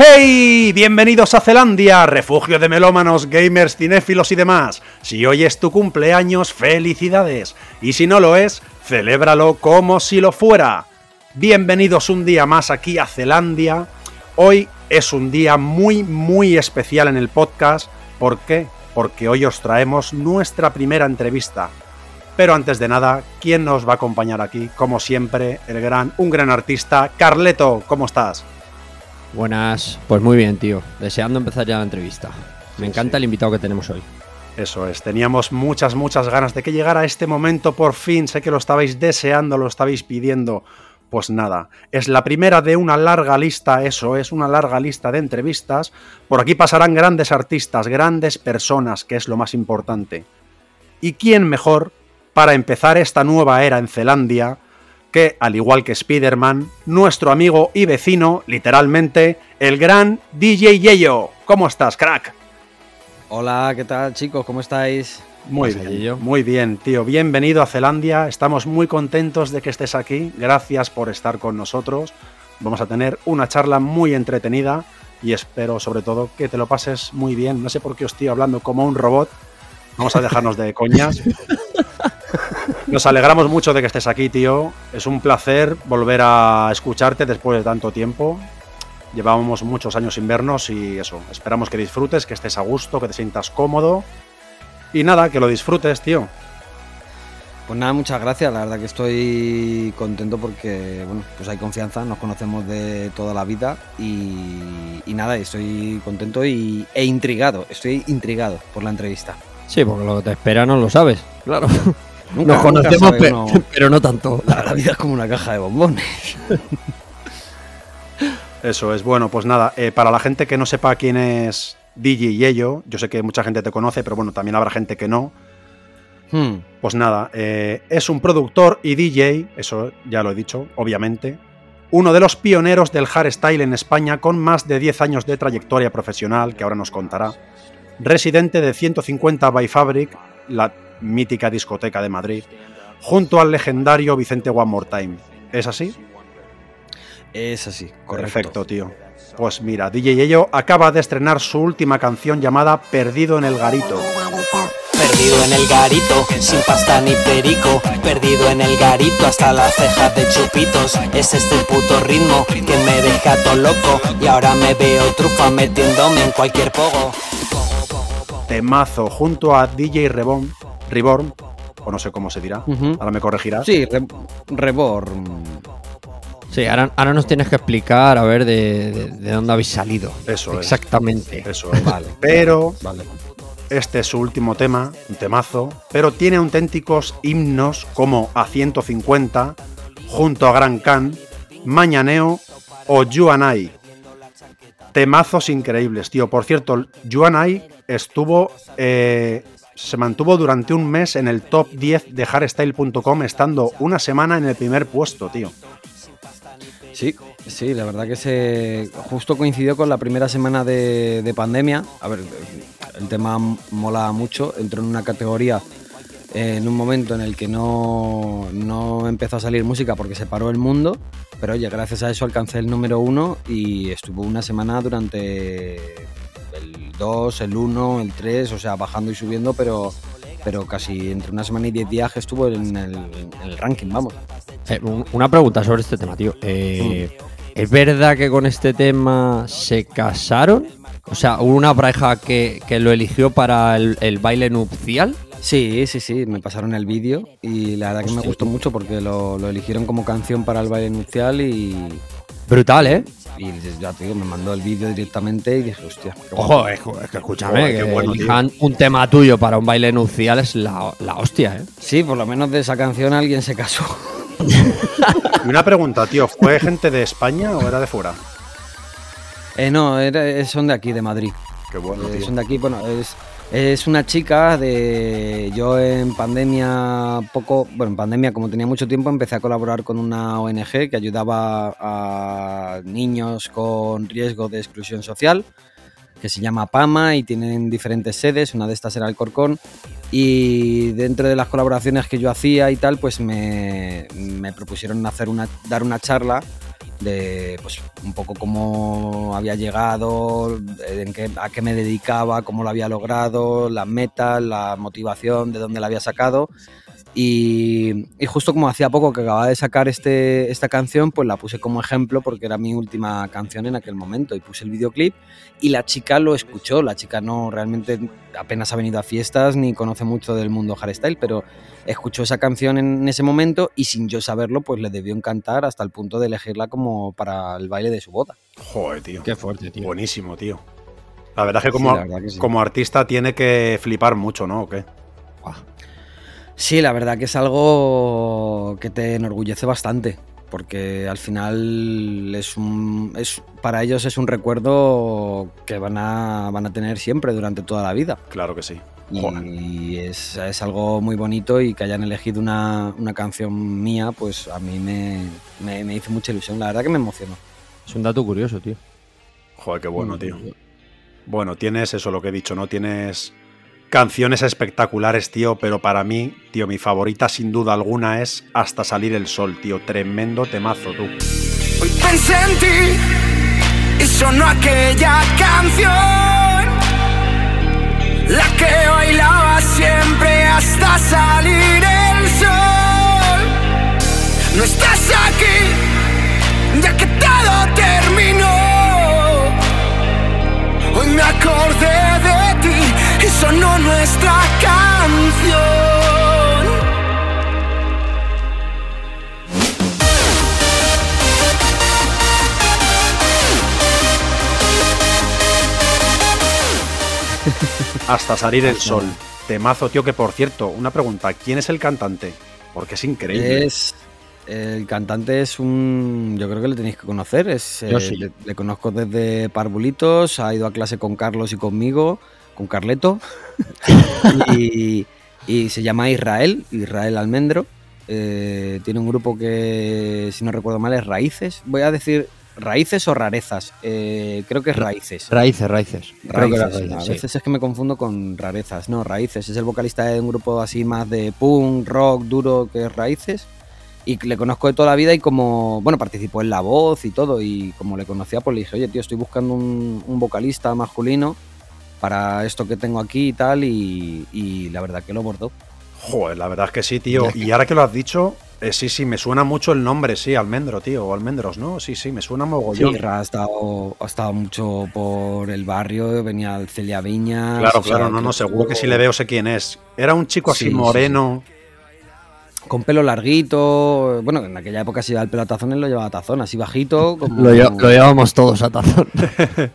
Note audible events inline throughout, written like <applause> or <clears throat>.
¡Hey! Bienvenidos a Zelandia, refugio de melómanos, gamers, cinéfilos y demás. Si hoy es tu cumpleaños, felicidades. Y si no lo es, celébralo como si lo fuera. Bienvenidos un día más aquí a Zelandia. Hoy es un día muy, muy especial en el podcast. ¿Por qué? Porque hoy os traemos nuestra primera entrevista. Pero antes de nada, ¿quién nos va a acompañar aquí? Como siempre, el gran, un gran artista, Carleto, ¿cómo estás? Buenas, pues muy bien, tío. Deseando empezar ya la entrevista. Me encanta el invitado que tenemos hoy. Eso es, teníamos muchas, muchas ganas de que llegara este momento por fin. Sé que lo estabais deseando, lo estabais pidiendo. Pues nada, es la primera de una larga lista, eso es, una larga lista de entrevistas. Por aquí pasarán grandes artistas, grandes personas, que es lo más importante. ¿Y quién mejor para empezar esta nueva era en Zelandia que, al igual que Spider-Man, nuestro amigo y vecino, literalmente, el gran DJ Yeyo. ¿Cómo estás, crack? Hola, ¿qué tal chicos? ¿Cómo estáis? Muy bien, muy bien, tío. Bienvenido a Zelandia. Estamos muy contentos de que estés aquí. Gracias por estar con nosotros. Vamos a tener una charla muy entretenida y espero sobre todo que te lo pases muy bien. No sé por qué os estoy hablando como un robot. Vamos a dejarnos de coñas. <laughs> <laughs> Nos alegramos mucho de que estés aquí, tío. Es un placer volver a escucharte después de tanto tiempo. Llevábamos muchos años sin vernos y eso. Esperamos que disfrutes, que estés a gusto, que te sientas cómodo. Y nada, que lo disfrutes, tío. Pues nada, muchas gracias. La verdad que estoy contento porque, bueno, pues hay confianza, nos conocemos de toda la vida y, y nada, estoy contento y, e intrigado. Estoy intrigado por la entrevista. Sí, porque lo que te espera no lo sabes, claro. <laughs> Nos conocemos, <laughs> pero, no tanto. La, vida es como una caja de bombones. <laughs> Eso es, bueno, pues nada, eh, para la gente que no sepa quién es DJ Yello, yo sé que mucha gente te conoce, pero bueno, también habrá gente que no. Hmm. Pues nada, eh, es un productor y DJ, eso ya lo he dicho, obviamente. Uno de los pioneros del hardstyle en España con más de 10 años de trayectoria profesional, que ahora nos contará. Residente de 150 by Fabric, la mítica discoteca de Madrid, junto al legendario Vicente One More Time. ¿Es así? Es así, correcto. Perfecto, tío. Pues mira, DJ Yello acaba de estrenar su última canción llamada Perdido en el Garito. Perdido en el garito, sin pasta ni perico. Perdido en el garito, hasta las cejas de chupitos. Es este el puto ritmo que me deja todo loco. Y ahora me veo trufa metiéndome en cualquier pogo. Temazo junto a DJ Rebón Reborn, o no sé cómo se dirá, ahora me corregirás. Sí, Reborn. Sí, ahora, nos tienes que explicar, a ver, de, dónde habéis salido. Eso Exactamente. Eso <laughs> es. Vale. Pero vale. este es su último tema, un temazo, pero tiene auténticos himnos como A150, junto a Gran Can, Mañaneo o Yuanai. Temazos increíbles, tío. Por cierto, Yuanai estuvo eh, se mantuvo durante un mes en el top 10 de hardstyle.com, estando una semana en el primer puesto, tío. Sí, sí, la verdad que se justo coincidió con la primera semana de, pandemia. A ver, el tema mola mucho, entró en una categoría en un momento en el que no, no empezó a salir música porque se paró el mundo, pero oye, gracias a eso alcancé el número uno y estuvo una semana durante 2, el 1, el 3, o sea, bajando y subiendo, pero, pero casi entre una semana y 10 días estuvo en el, ranking, vamos. Eh, una pregunta sobre este tema, tío. Eh, mm. ¿Es verdad que con este tema se casaron? O sea, ¿hubo una pareja que, lo eligió para el, baile nupcial? Sí, sí, sí, me pasaron el vídeo y la verdad que me gustó mucho porque lo, lo eligieron como canción para el baile nupcial y... Brutal, ¿eh? Y ya te digo, me mandó el vídeo directamente y dije, hostia. Ojo, es, que escúchame, que bueno, un tema tuyo para un baile nupcial es la, hostia, ¿eh? Sí, por lo menos de esa canción alguien se casó. <laughs> y una pregunta, tío, ¿fue gente de España o era de fuera? Eh, no, son de aquí, de Madrid. Qué bueno. Eh, son de aquí, bueno, es, es una chica de. Yo en pandemia, poco. Bueno, en pandemia, como tenía mucho tiempo, empecé a colaborar con una ONG que ayudaba a niños con riesgo de exclusión social, que se llama PAMA y tienen diferentes sedes. Una de estas era el Corcón. Y dentro de las colaboraciones que yo hacía y tal, pues me, me propusieron hacer una, dar una charla de pues un poco cómo había llegado, en qué, a qué me dedicaba, cómo lo había logrado, las metas, la motivación, de dónde la había sacado. Y, justo como hacía poco que acababa de sacar este, esta canción, pues la puse como ejemplo porque era mi última canción en aquel momento y puse el videoclip y la chica lo escuchó, la chica no realmente apenas ha venido a fiestas ni conoce mucho del mundo hardstyle, pero escuchó esa canción en ese momento y sin yo saberlo pues le debió encantar hasta el punto de elegirla como para el baile de su boda. Joder, tío. Qué fuerte, tío. Buenísimo, tío. La verdad es que como, como artista tiene que flipar mucho, ¿no? ¿O qué? Sí, la verdad que es algo que te enorgullece bastante, porque al final es un, es, para ellos es un recuerdo que van a, van a tener siempre durante toda la vida. Claro que sí. Y es, es, algo muy bonito y que hayan elegido una, una canción mía, pues a mí me, me, me, hizo mucha ilusión. La verdad que me emocionó. Es un dato curioso, tío. Joder, qué bueno, tío. Bueno, tienes eso, lo que he dicho, ¿no? Tienes Canciones espectaculares, tío, pero para mí, tío, mi favorita sin duda alguna es Hasta salir el sol, tío. Tremendo temazo, tú. Hoy pensé en ti y sonó aquella canción, la que bailaba siempre hasta salir el sol. No estás aquí, sonó nuestra canción. Hasta salir el sol. Temazo, tío, que por cierto, una pregunta, ¿quién es el cantante? Porque es increíble. Es, el cantante es un. Yo creo que le tenéis que conocer. Es, Yo sí. le, le conozco desde Parvulitos, ha ido a clase con Carlos y conmigo con Carleto <laughs> y, y, se llama Israel, Israel Almendro. Eh, tiene un grupo que, si no recuerdo mal, es Raíces. Voy a decir Raíces o Rarezas. Eh, creo que es Raíces. Raíces, Raíces. raíces, raíces a veces sí. es que me confundo con Rarezas. No, Raíces. Es el vocalista de un grupo así más de punk, rock, duro que es Raíces. Y le conozco de toda la vida y como, bueno, participó en La Voz y todo. Y como le conocía, pues le dije, oye, tío, estoy buscando un, un vocalista masculino para esto que tengo aquí y tal, y, y, la verdad que lo bordó. Joder, la verdad es que sí, tío. Y ahora que lo has dicho, eh, sí, sí, me suena mucho el nombre, sí, Almendro, tío, o Almendros, ¿no? Sí, sí, me suena mogollón. Sí, ha estado, ha estado mucho por el barrio, venía al Celia Viña. Claro, claro, no, no, seguro que si le veo sé quién es. Era un chico así sí, moreno. Sí, con pelo larguito. Bueno, en aquella época si iba el pelo a tazones lo llevaba a tazón, así bajito. <laughs> Como... Lo, lo, llevábamos todos a tazón. <laughs>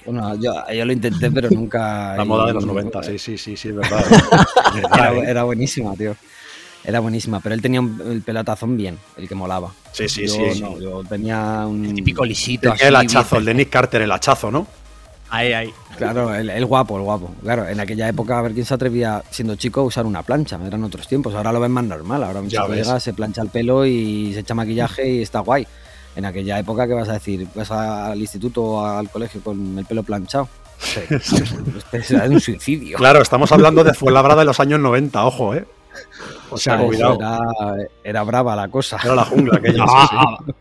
Bueno, yo, yo, lo intenté, pero nunca. La moda de los 90, sí, sí, sí, sí, es verdad. <laughs> era, era, buenísima, tío. Era buenísima, pero él tenía un, el pelo a tazón bien, el que molaba. Sí, sí, yo, sí. No, yo tenía un. El típico lisito. Tenía el hachazo, el de Nick Carter, el hachazo, ¿no? Ahí, ahí. Claro, el, el, guapo, el guapo. Claro, en aquella época, a ver quién se atrevía, siendo chico, a usar una plancha. Eran otros tiempos. Ahora lo ven más normal. Ahora un chico llega, se plancha el pelo y se echa maquillaje y está guay. En aquella época, ¿qué vas a decir? ¿Vas al instituto o al colegio con el pelo planchado? Sí. <laughs> Era un suicidio. Claro, estamos hablando de Fuenlabrada de los años 90, ojo, ¿eh? O sea, cuidado. Era, era, brava la cosa. Era la jungla aquella. <laughs> sí, sí.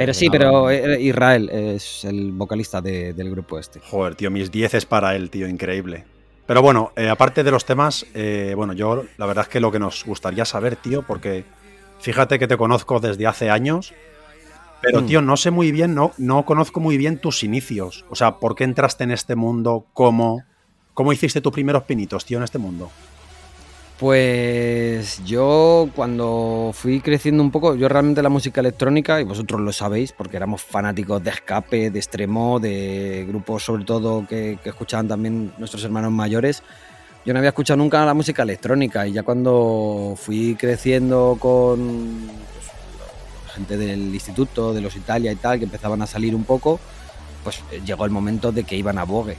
Pero sí, pero Israel es el vocalista de, del grupo este. Joder, tío, mis 10 es para él, tío, increíble. Pero bueno, eh, aparte de los temas, eh, bueno, yo la verdad es que lo que nos gustaría saber, tío, porque fíjate que te conozco desde hace años, pero mm. tío, no sé muy bien, no, no conozco muy bien tus inicios. O sea, ¿por qué entraste en este mundo? ¿Cómo? ¿Cómo hiciste tus primeros pinitos, tío, en este mundo? Pues yo cuando fui creciendo un poco, yo realmente la música electrónica, y vosotros lo sabéis, porque éramos fanáticos de escape, de extremo, de grupos sobre todo que, que escuchaban también nuestros hermanos mayores, yo no había escuchado nunca la música electrónica y ya cuando fui creciendo con pues, gente del instituto, de los Italia y tal, que empezaban a salir un poco, pues llegó el momento de que iban a Vogue.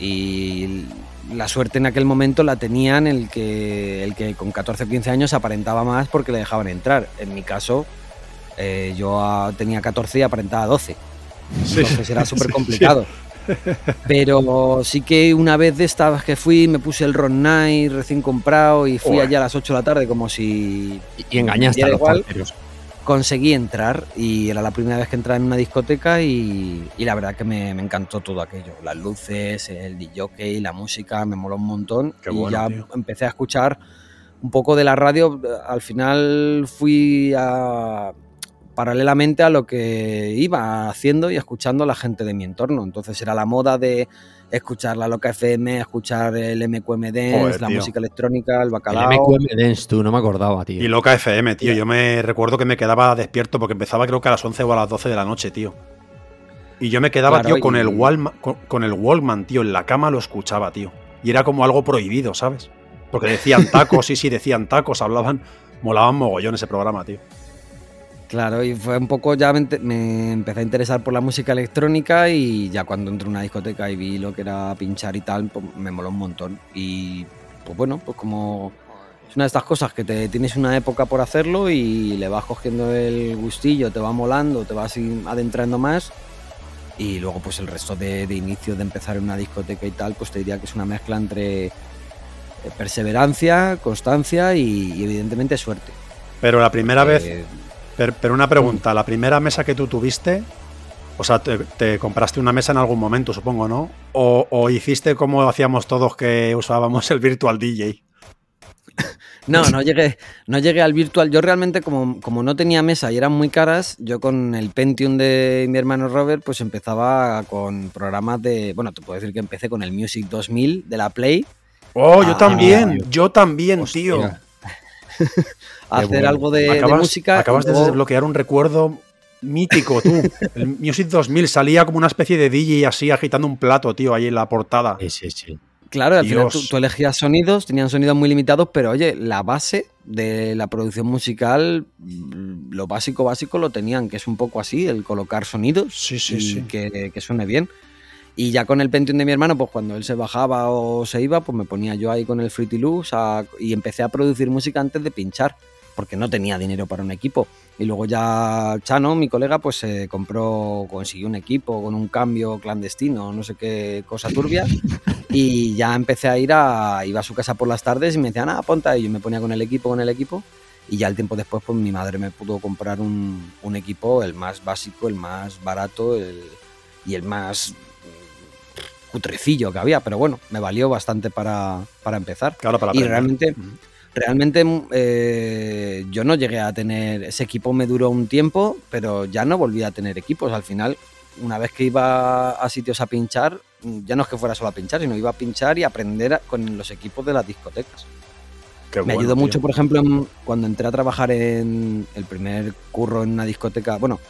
Y la suerte en aquel momento la tenían el que, el que con 14 o 15 años aparentaba más porque le dejaban entrar. En mi caso, eh, yo tenía 14 y aparentaba 12. Sí, Entonces era <laughs> súper complicado. Sí, sí. Pero sí que una vez de estas que fui, me puse el Ron Night recién comprado y fui Uy. allá a las 8 de la tarde como si... Y, y engañaste a los igual. Conseguí entrar y era la primera vez que entraba en una discoteca y, y la verdad que me, me encantó todo aquello. Las luces, el DJ, la música, me moló un montón. Qué y bueno, ya tío. empecé a escuchar un poco de la radio. Al final fui a- paralelamente a lo que iba haciendo y escuchando a la gente de mi entorno. Entonces era la moda de escuchar la Loca FM, escuchar el MQM Dance, Joder, la tío. música electrónica, el El bacalao. MQM Dance, tú, no me acordaba, tío. Y Loca FM, tío. Yo me recuerdo que me quedaba despierto porque empezaba creo que a las 11 o a las 12 de la noche, tío. Y yo me quedaba, Claro, tío, con el, Walkman, con, con el Walkman, tío. En la cama lo escuchaba, tío. Y era como algo prohibido, ¿sabes? Porque decían tacos, sí, sí, decían tacos, hablaban, molaban mogollón ese programa, tío. Claro, y fue un poco ya me, empecé a interesar por la música electrónica y ya cuando entré en una discoteca y vi lo que era pinchar y tal, pues me moló un montón. Y pues bueno, pues como es una de estas cosas que te tienes una época por hacerlo y le vas cogiendo el gustillo, te va molando, te vas adentrando más y luego pues el resto de, de inicio de empezar en una discoteca y tal, pues te diría que es una mezcla entre eh, perseverancia, constancia y, y evidentemente suerte. Pero la primera vez, Eh, per- pero una pregunta, la primera mesa que tú tuviste, o sea, te, te compraste una mesa en algún momento, supongo, ¿no? O, o hiciste como hacíamos todos que usábamos el Virtual DJ. No, no llegué, no llegué al virtual. Yo realmente, como, como no tenía mesa y eran muy caras, yo con el Pentium de mi hermano Robert, pues empezaba con programas de. Bueno, te puedo decir que empecé con el Music 2000 de la Play, Oh, yo Ah, también, yo también, Hostia. tío. <laughs> hacer bueno. algo de, música. acabas de desbloquear un recuerdo mítico, tú. <laughs> El Music 2000 salía como una especie de DJ así agitando un plato, tío, ahí en la portada. Sí, sí, sí. Claro, al final tú, elegías sonidos, tenían sonidos muy limitados, pero oye, la base de la producción musical, mm, lo básico, básico lo tenían, que es un poco así, el colocar sonidos Sí, sí, y sí. Que, que suene bien. Y ya con el Pentium de mi hermano, pues cuando él se bajaba o se iba, pues me ponía yo ahí con el Fruity Loops a- y empecé a producir música antes de pinchar, porque no tenía dinero para un equipo. Y luego ya Chano, mi colega, pues se compró, consiguió un equipo con un cambio clandestino, no sé qué cosa turbia. <laughs> Y ya empecé a ir a, iba a su casa por las tardes y me decían, ah, ponte ahí. Y yo me ponía con el equipo, con el equipo. Y ya el tiempo después, pues mi madre me pudo comprar un, un equipo, el más básico, el más barato el- y el más cutrecillo que había. Pero bueno, me valió bastante para, para empezar. Claro, para Y realmente, realmente eh, yo no llegué a tener, ese equipo me duró un tiempo, pero ya no volví a tener equipos. Al final, una vez que iba a sitios a pinchar, ya no es que fuera solo a pinchar, sino iba a pinchar y aprender con los equipos de las discotecas. Qué Me bueno, ayudó tío. mucho, por ejemplo, en- cuando entré a trabajar en el primer curro en una discoteca. Bueno,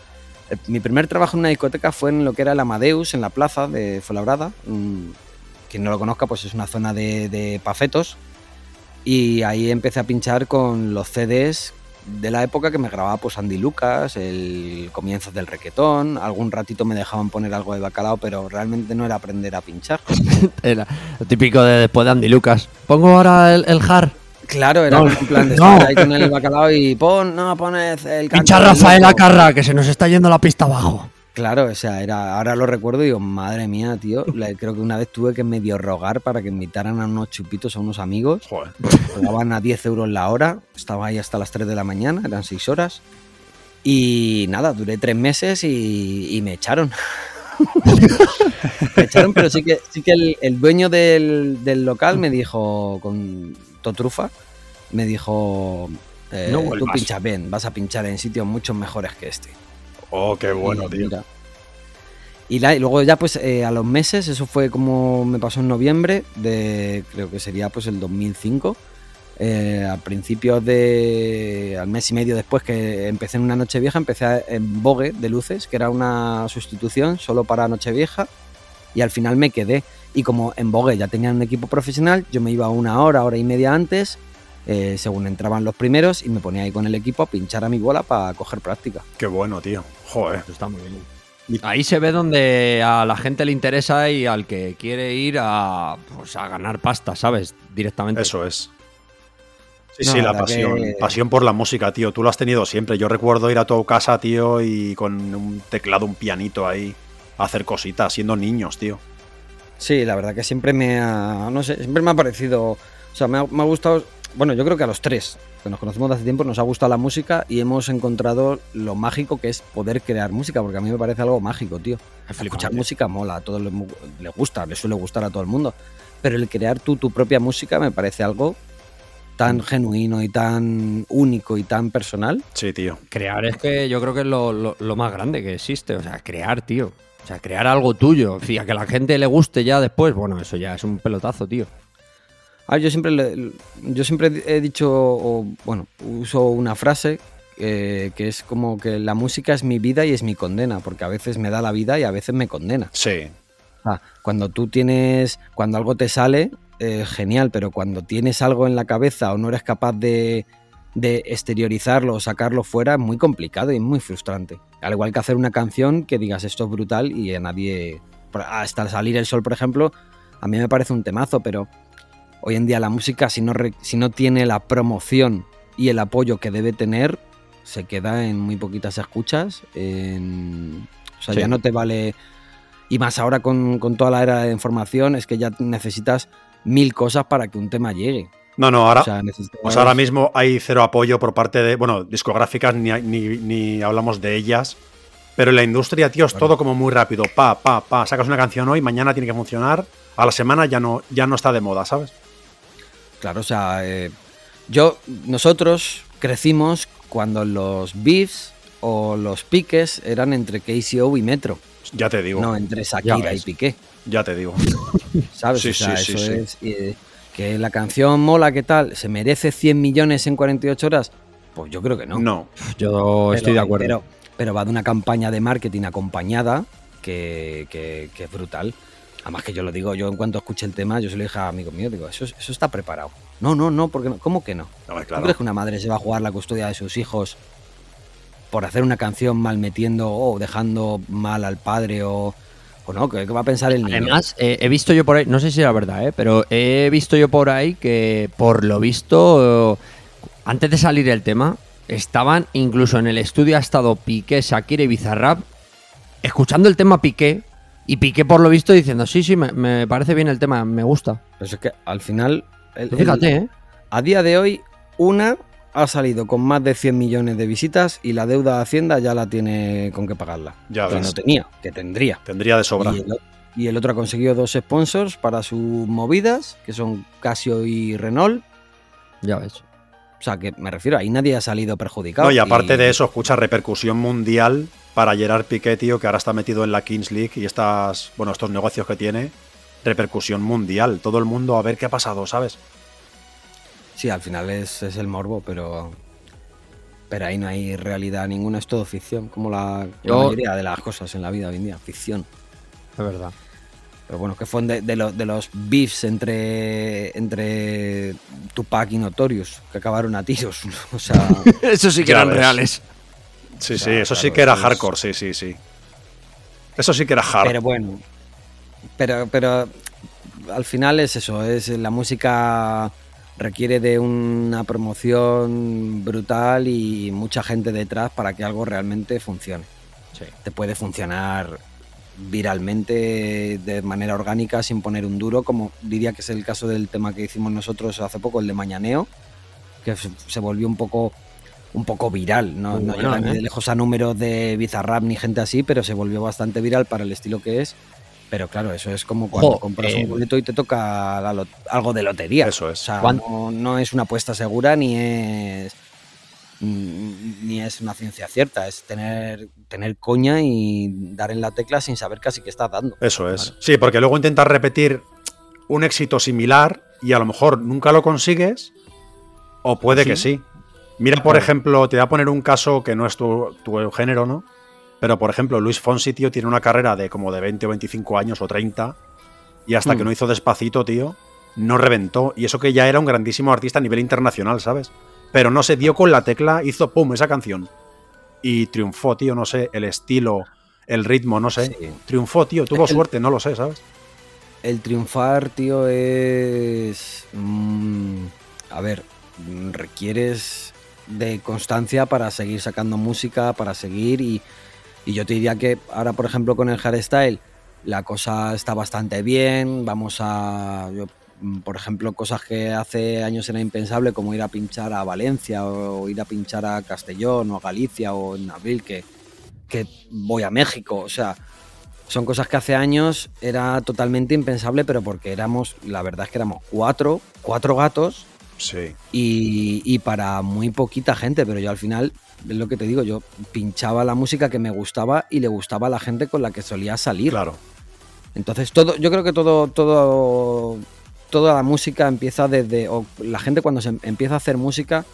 mi primer trabajo en una discoteca fue en lo que era el Amadeus, en la plaza de Fuenlabrada. Quien no lo conozca, pues es una zona de, pafetos. Y ahí empecé a pinchar con los CDs de la época que me grababa pues Andy Lucas, el comienzo del requetón. Algún ratito me dejaban poner algo de bacalao, pero realmente no era aprender a pinchar. <laughs> Era lo típico de después de Andy Lucas. Pongo ahora el, el. Claro, era No, en plan de no. estar ahí con el bacalao y pon, no, pon el, Pincha Rafael. Acarra, que se nos está yendo la pista abajo. Claro, o sea, era, ahora lo recuerdo y digo, madre mía, tío. creo que una vez tuve que medio rogar para que invitaran a unos chupitos a unos amigos. Joder. Pagaban a 10 euros la hora. Estaba ahí hasta las 3 de la mañana, eran 6 horas. Y nada, duré tres meses y, y me echaron. <laughs> me echaron, pero sí que, sí que el, el dueño del, del local me dijo, con Totrufa, me dijo, eh, No tú vuelvas". pinchas bien, vas a pinchar en sitios mucho mejores que este. Oh, qué bueno, Y tío. mira. Y, la- y luego ya pues eh, a los meses, eso fue como me pasó en noviembre de, creo que sería pues el 2005. eh, a principios de, al mes y medio después que empecé en una noche vieja, empecé en Vogue de luces, que era una sustitución solo para Nochevieja. Y al final me quedé. Y como en Vogue ya tenían un equipo profesional, yo me iba una hora, hora y media antes, eh, según entraban los primeros, y me ponía ahí con el equipo a pinchar a mi bola para coger práctica. Qué bueno, tío. Joder. Eso está muy bien. Ahí se ve donde a la gente le interesa y al que quiere ir a, pues, a ganar pasta, ¿sabes? Directamente. Eso es. Sí, No, sí, la pasión. que- Pasión por la música, tío. Tú lo has tenido siempre. Yo recuerdo ir a tu casa, tío, y con un teclado, un pianito ahí, a hacer cositas, siendo niños, tío. Sí, la verdad que siempre me ha, no sé, siempre me ha parecido, o sea, me ha, me ha gustado bueno, yo creo que a los tres, que nos conocemos de hace tiempo, nos ha gustado la música y hemos encontrado lo mágico que es poder crear música, porque a mí me parece algo mágico, tío. Escuchar música mola, a todos les le gusta, le suele gustar a todo el mundo. Pero el crear tú tu propia música me parece algo tan genuino y tan único y tan personal. Sí, tío. Crear es que yo creo que es lo, lo- lo más grande que existe. O sea, crear, tío. O sea, crear algo tuyo. O sea, que a la gente le guste ya después, bueno, eso ya es un pelotazo, tío. Ah, yo siempre, le- yo siempre he dicho, o, bueno, uso una frase eh, que es como que la música es mi vida y es mi condena, porque a veces me da la vida y a veces me condena. Sí. O sea, cuando tú tienes, cuando algo te sale, eh, genial, pero cuando tienes algo en la cabeza o no eres capaz de, de exteriorizarlo o sacarlo fuera, es muy complicado y muy frustrante. Al igual que hacer una canción que digas esto es brutal y a nadie, hasta salir el sol, por ejemplo, a mí me parece un temazo, pero hoy en día la música, si no, si no tiene la promoción y el apoyo que debe tener, se queda en muy poquitas escuchas. en- o sea, Sí. ya no te vale. Y más ahora con, con toda la era de información, es que ya necesitas mil cosas para que un tema llegue. No, no, ahora, O sea, necesitas- pues ahora mismo hay cero apoyo por parte de, bueno, discográficas, ni, ni, ni hablamos de ellas. Pero en la industria, tío, es todo como muy rápido. Pa, pa, pa. Sacas una canción hoy, mañana tiene que funcionar. A la semana ya no, ya no está de moda, ¿sabes? Claro, o sea, eh, yo, nosotros crecimos cuando los beefs o los piques eran entre KCO y Metro, Ya te digo. no entre Shakira y. Piqué, Ya te digo. <laughs> ¿sabes? Sí, o sea, sí, sí, eso sí. es eh, que la canción mola, ¿qué tal? ¿Se merece 100 millones en 48 horas? Pues yo creo que no. No. Yo Pero- estoy de acuerdo. Pero, pero va de una campaña de marketing acompañada que, que- que es brutal. Además que yo lo digo, yo en cuanto escuché el tema, yo se lo dije a amigos míos, digo, eso, eso está preparado. No, no, no, porque no. ¿cómo que no? Ver, ¿Tú claro. crees que una madre se va a jugar la custodia de sus hijos por hacer una canción mal metiendo o dejando mal al padre o, o no? ¿Qué, va a pensar el niño? Además, eh, he visto yo por ahí, no sé si era verdad, eh, pero he visto yo por ahí que, por lo visto, eh, antes de salir el tema, estaban incluso en el estudio ha estado Piqué, Shakira y Bizarrap escuchando el tema Piqué y Piqué por lo visto diciendo, sí, sí, me, me parece bien el tema, me gusta. Pero es que al final, el- fíjate, el- ¿eh? a día de hoy, una ha salido con más de 100 millones de visitas y la deuda de Hacienda ya la tiene con qué pagarla. Ya que ves. no tenía, que tendría. Tendría de sobra. Y el, o- y el otro ha conseguido dos sponsors para sus movidas, que son Casio y Renault. Ya ves. O sea, que me refiero, ahí nadie ha salido perjudicado. No, y aparte de eso, escucha repercusión mundial para Gerard Piqué, tío, que ahora está metido en la Kings League y estas, bueno, estos negocios que tiene, repercusión mundial. Todo el mundo a ver qué ha pasado, ¿sabes? Sí, al final es, es el morbo, pero. Pero ahí no hay realidad ninguna, es todo ficción, como la, la Yo- mayoría de las cosas en la vida hoy en día, ficción. Es verdad. Pero bueno, que fue de, de los, de los beefs entre, entre Tupac y Notorious, que acabaron a tiros. O sea, <laughs> Eso sí que eran reales. Sí, O sí, eso sí que era hardcore, sí, sí, sí. Eso sí que era hard. pero bueno. Pero, pero al final es eso, es la música requiere de una promoción brutal y mucha gente detrás para que algo realmente funcione. Sí. Te puede funcionar viralmente de manera orgánica sin poner un duro, como diría que es el caso del tema que hicimos nosotros hace poco, el de Mañaneo, que se volvió un poco un poco viral, no, bueno, llega ¿eh? de lejos a números de Bizarrap ni gente así, pero se volvió bastante viral para el estilo que es. Pero claro, eso es como cuando Jo, compras eh, un boleto y te toca algo de lotería. Eso es. O sea, ¿Cuán- no, no es una apuesta segura ni es mm, ni es una ciencia cierta, es tener, tener coña y dar en la tecla sin saber casi qué estás dando. Eso es. Sí, porque luego intentas repetir un éxito similar y a lo mejor nunca lo consigues, o puede que sí. Mira, por ejemplo, te voy a poner un caso que no es tu, tu género, ¿no? Pero, por ejemplo, Luis Fonsi, tío, tiene una carrera de como de 20 o 25 años o 30, y hasta Mm. que no hizo despacito, tío, no reventó. Y eso que ya era un grandísimo artista a nivel internacional, ¿sabes? Pero no se dio con la tecla, hizo pum, esa canción. Y triunfó, tío, no sé, el estilo, el ritmo, no sé. Sí. Triunfó, tío, tuvo el- suerte, no lo sé, ¿sabes? El triunfar, tío, es. mm, a ver, mm, requieres de constancia para seguir sacando música, para seguir. Y, y yo te diría que ahora, por ejemplo, con el hardstyle, la cosa está bastante bien. Vamos a. yo- mm, por ejemplo, cosas que hace años era impensable, como ir a pinchar a Valencia o ir a pinchar a Castellón o a Galicia o en abril, que, que voy a México. O sea, son cosas que hace años era totalmente impensable, pero porque éramos, la verdad es que éramos cuatro, cuatro gatos Sí. y, y para muy poquita gente, pero yo al final, es lo que te digo, yo pinchaba la música que me gustaba y le gustaba a la gente con la que solía salir. Claro. Entonces, todo, yo creo que todo, todo, toda la música empieza desde. O la gente cuando se em- empieza a hacer música,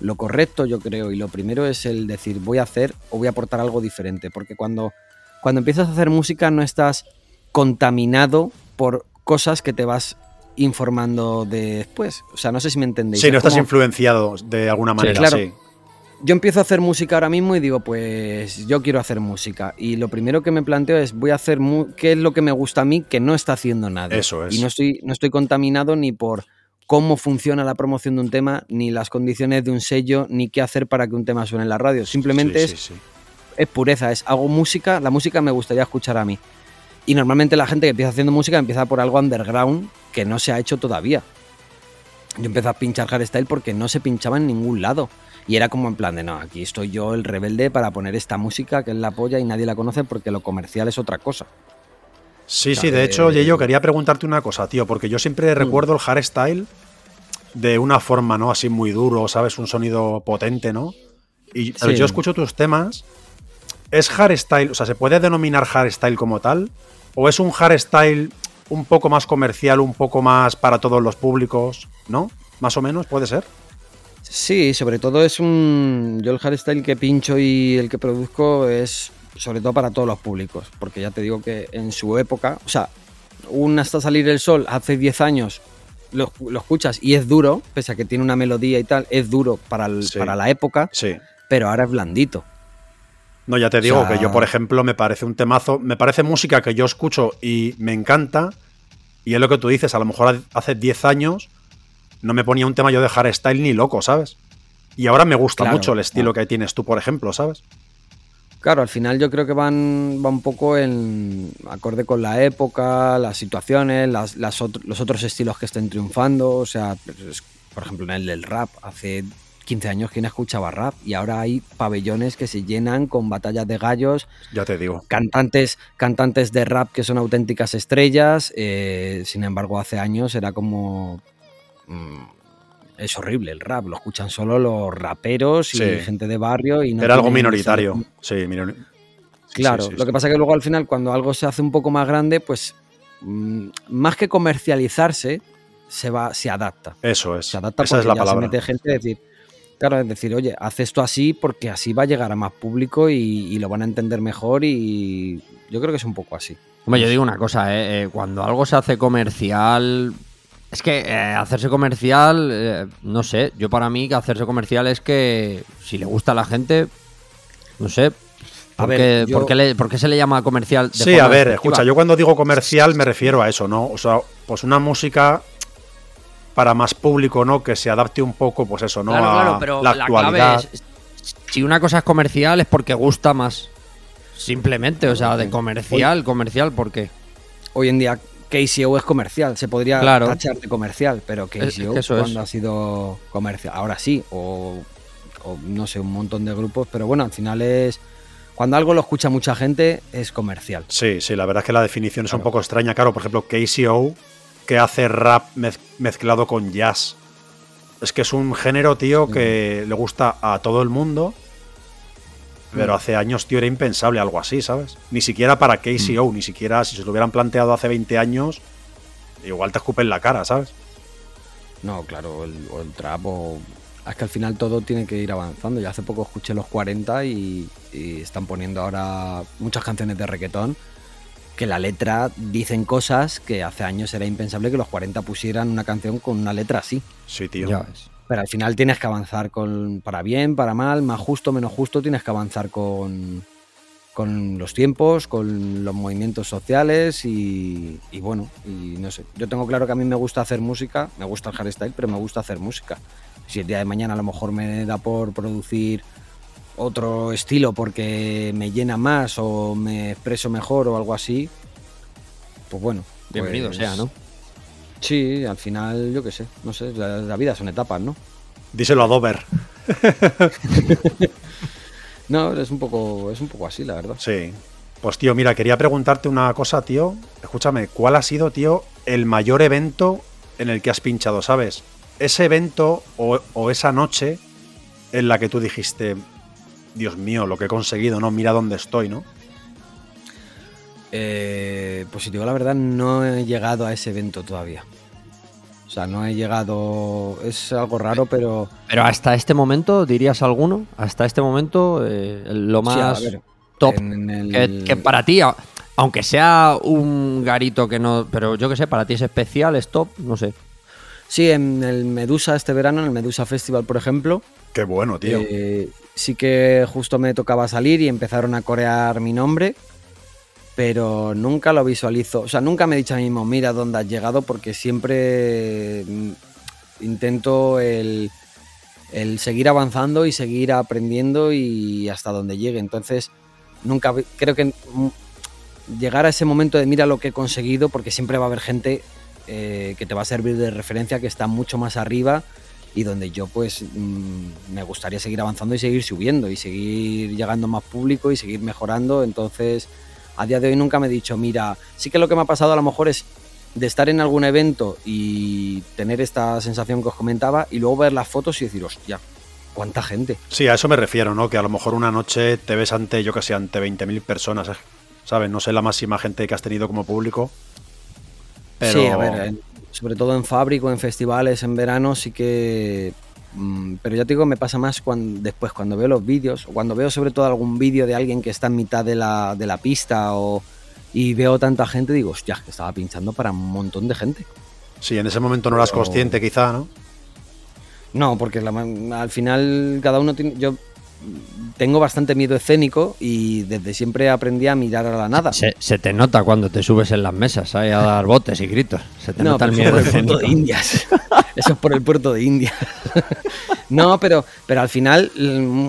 lo correcto, yo creo, y lo primero es el decir voy a hacer o voy a aportar algo diferente. Porque cuando, cuando empiezas a hacer música no estás contaminado por cosas que te vas informando después. O sea, no sé si me entendéis. Sí, no estás como- influenciado de alguna manera, claro. sí. Yo empiezo a hacer música ahora mismo y digo, pues yo quiero hacer música. Y lo primero que me planteo es, voy a hacer mu- qué es lo que me gusta a mí que no está haciendo nadie. Eso es. Y no estoy, no estoy contaminado ni por cómo funciona la promoción de un tema, ni las condiciones de un sello, ni qué hacer para que un tema suene en la radio. Simplemente Sí, es, sí, sí. es pureza, es hago música, la música me gustaría escuchar a mí. Y normalmente la gente que empieza haciendo música empieza por algo underground que no se ha hecho todavía. Yo empecé a pinchar hardstyle porque no se pinchaba en ningún lado. Y era como en plan de, no, aquí estoy yo el rebelde para poner esta música que es la polla y nadie la conoce porque lo comercial es otra cosa. Sí, O sí, sea, de de- hecho, yo quería preguntarte una cosa, tío, porque yo Mm. siempre recuerdo el hardstyle de una forma, ¿no? Así muy duro, ¿sabes? Un sonido potente, ¿no? Y Sí. yo escucho tus temas. ¿Es hardstyle? O sea, ¿se puede denominar hardstyle como tal? ¿O es un hardstyle un poco más comercial, un poco más para todos los públicos? ¿No? Más o menos, puede ser. Sí, sobre todo es un. Yo el hardstyle que pincho y el que produzco es sobre todo para todos los públicos. Porque ya te digo que en su época, o sea, un hasta salir el sol hace 10 años lo, lo escuchas y es duro, pese a que tiene una melodía y tal, es duro para, el- Sí. para la época, Sí. pero ahora es blandito. No, ya te digo sea- que yo, por ejemplo, me parece un temazo, me parece música que yo escucho y me encanta. Y es lo que tú dices, a lo mejor hace 10 años no me ponía un tema yo de hardstyle ni loco, ¿sabes? Y ahora me gusta Claro, mucho el estilo claro. que tienes tú, por ejemplo, ¿sabes? Claro, al final yo creo que van, va un poco en acorde con la época, las situaciones, las, los otros estilos que estén triunfando. O sea, por ejemplo, en el del rap, hace 15 años quien escuchaba rap y ahora hay pabellones que se llenan con batallas de gallos, Ya te digo. cantantes, cantantes de rap que son auténticas estrellas. eh, sin embargo, hace años era como... mm, es horrible el rap, lo escuchan solo los raperos y Sí. gente de barrio. Y no Era algo minoritario. Sí, minori- sí, Claro, sí, sí, lo que sí. pasa es que luego al final cuando algo se hace un poco más grande, pues mm, más que comercializarse, se va, se adapta. Eso es. Se adapta Esa es porque la ya palabra. se mete gente a decir, claro, es decir, oye, haz esto así porque así va a llegar a más público y, y lo van a entender mejor y yo creo que es un poco así. Hombre, yo digo una cosa, ¿eh? Eh, cuando algo se hace comercial. Es que eh, hacerse comercial, eh, no sé, yo para mí que hacerse comercial es que si le gusta a la gente, no sé. A ¿Por, ver, yo- por qué le- por qué se le llama comercial? de Sí, a ver, escucha, yo cuando digo comercial me refiero a eso, ¿no? O sea, pues una música para más público, ¿no? Que se adapte un poco, pues eso, ¿no? Claro, a claro, pero la la, actualidad. clave es. Si una cosa es comercial es porque gusta más. Simplemente, o sea, de comercial, comercial, ¿por qué? Hoy en día KCO es comercial, se podría Claro. tachar de comercial, pero Es- es KCO que eso es. cuando ha sido comercial, ahora sí, o, o no sé, un montón de grupos, pero bueno, al final es cuando algo lo escucha mucha gente es comercial. Sí, sí, la verdad es que la definición es un poco extraña. Claro, por ejemplo, KCO, que hace rap mez- mezclado con jazz. Es que es un género, tío, que le gusta a todo el mundo. Pero Mm. hace años, tío, era impensable algo así, ¿sabes? Ni siquiera para Mm. KCO, ni siquiera si se lo hubieran planteado hace 20 años, igual te escupen la cara, ¿sabes? No, claro, o el, o el trap o... Es que al final todo tiene que ir avanzando. Ya hace poco escuché los 40 y, y están poniendo ahora muchas canciones de reggaetón que la letra dicen cosas que hace años era impensable que los 40 pusieran una canción con una letra así. Sí, tío. Ya ves. Pero al final tienes que avanzar con para bien, para mal, más justo, menos justo, tienes que avanzar con, con los tiempos, con los movimientos sociales y, y bueno, y no sé. Yo tengo claro que a mí me gusta hacer música, me gusta el hardstyle, pero me gusta hacer música. Si el día de mañana a lo mejor me da por producir otro estilo porque me llena más o me expreso mejor o algo así, pues bueno. Bienvenido pues- sea, ¿no? Sí, al final, yo qué sé, no sé, la, la vida son etapas, ¿no? Díselo a Dover. <laughs> No, es un poco, es un poco así, la verdad. Sí. Pues tío, mira, quería preguntarte una cosa, tío. Escúchame, ¿cuál ha sido, tío, el mayor evento en el que has pinchado, sabes? Ese evento o, o esa noche en la que tú dijiste, Dios mío, lo que he conseguido, ¿no? Mira dónde estoy, ¿no? Eh, pues si digo la verdad, no he llegado a ese evento todavía. O sea, no he llegado. Es algo raro, pero. Pero hasta este momento, ¿dirías alguno? Hasta este momento, eh, lo Sí, más ver, top en el- que, que para ti, aunque sea un garito que no. Pero yo que sé, para ti es especial, es top, no sé. Sí, en el Medusa este verano, en el Medusa Festival, por ejemplo, Qué bueno, tío. eh, sí que justo me tocaba salir y empezaron a corear mi nombre, pero nunca lo visualizo. O sea, nunca me he dicho a mí mismo, mira dónde has llegado, porque siempre mm, intento el, seguir avanzando y seguir aprendiendo y hasta donde llegue. Entonces, nunca creo que mm, llegar a ese momento de mira lo que he conseguido, porque siempre va a haber gente eh, que te va a servir de referencia, que está mucho más arriba y donde yo pues mm, me gustaría seguir avanzando y seguir subiendo y seguir llegando más público y seguir mejorando. Entonces, a día de hoy nunca me he dicho, mira, sí que lo que me ha pasado a lo mejor es de estar en algún evento y tener esta sensación que os comentaba y luego ver las fotos y decir, hostia, cuánta gente. Sí, a eso me refiero, ¿no? Que a lo mejor una noche te ves ante, yo que sé, ante 20.000 personas, ¿eh? ¿sabes? No sé la máxima gente que has tenido como público. Pero... Sí, a ver, sobre todo en fábrico, en festivales, en verano, sí que. Mm, Pero ya te digo, me pasa más cuando, después, cuando veo los vídeos, o cuando veo sobre todo algún vídeo de alguien que está en mitad de la, de la pista o, y veo tanta gente, digo, hostia, que estaba pinchando para un montón de gente. Sí, en ese momento no eras Pero- consciente, quizá, ¿no? No, porque la al final cada uno tiene. Yo tengo bastante miedo escénico y desde siempre aprendí a mirar a la nada. Se, se te nota cuando te subes en las mesas a dar botes y gritos. Se te No, nota el miedo eso por el puerto de Indias. <laughs> Eso es por el puerto de Indias. <laughs> no, pero, pero al final, mm,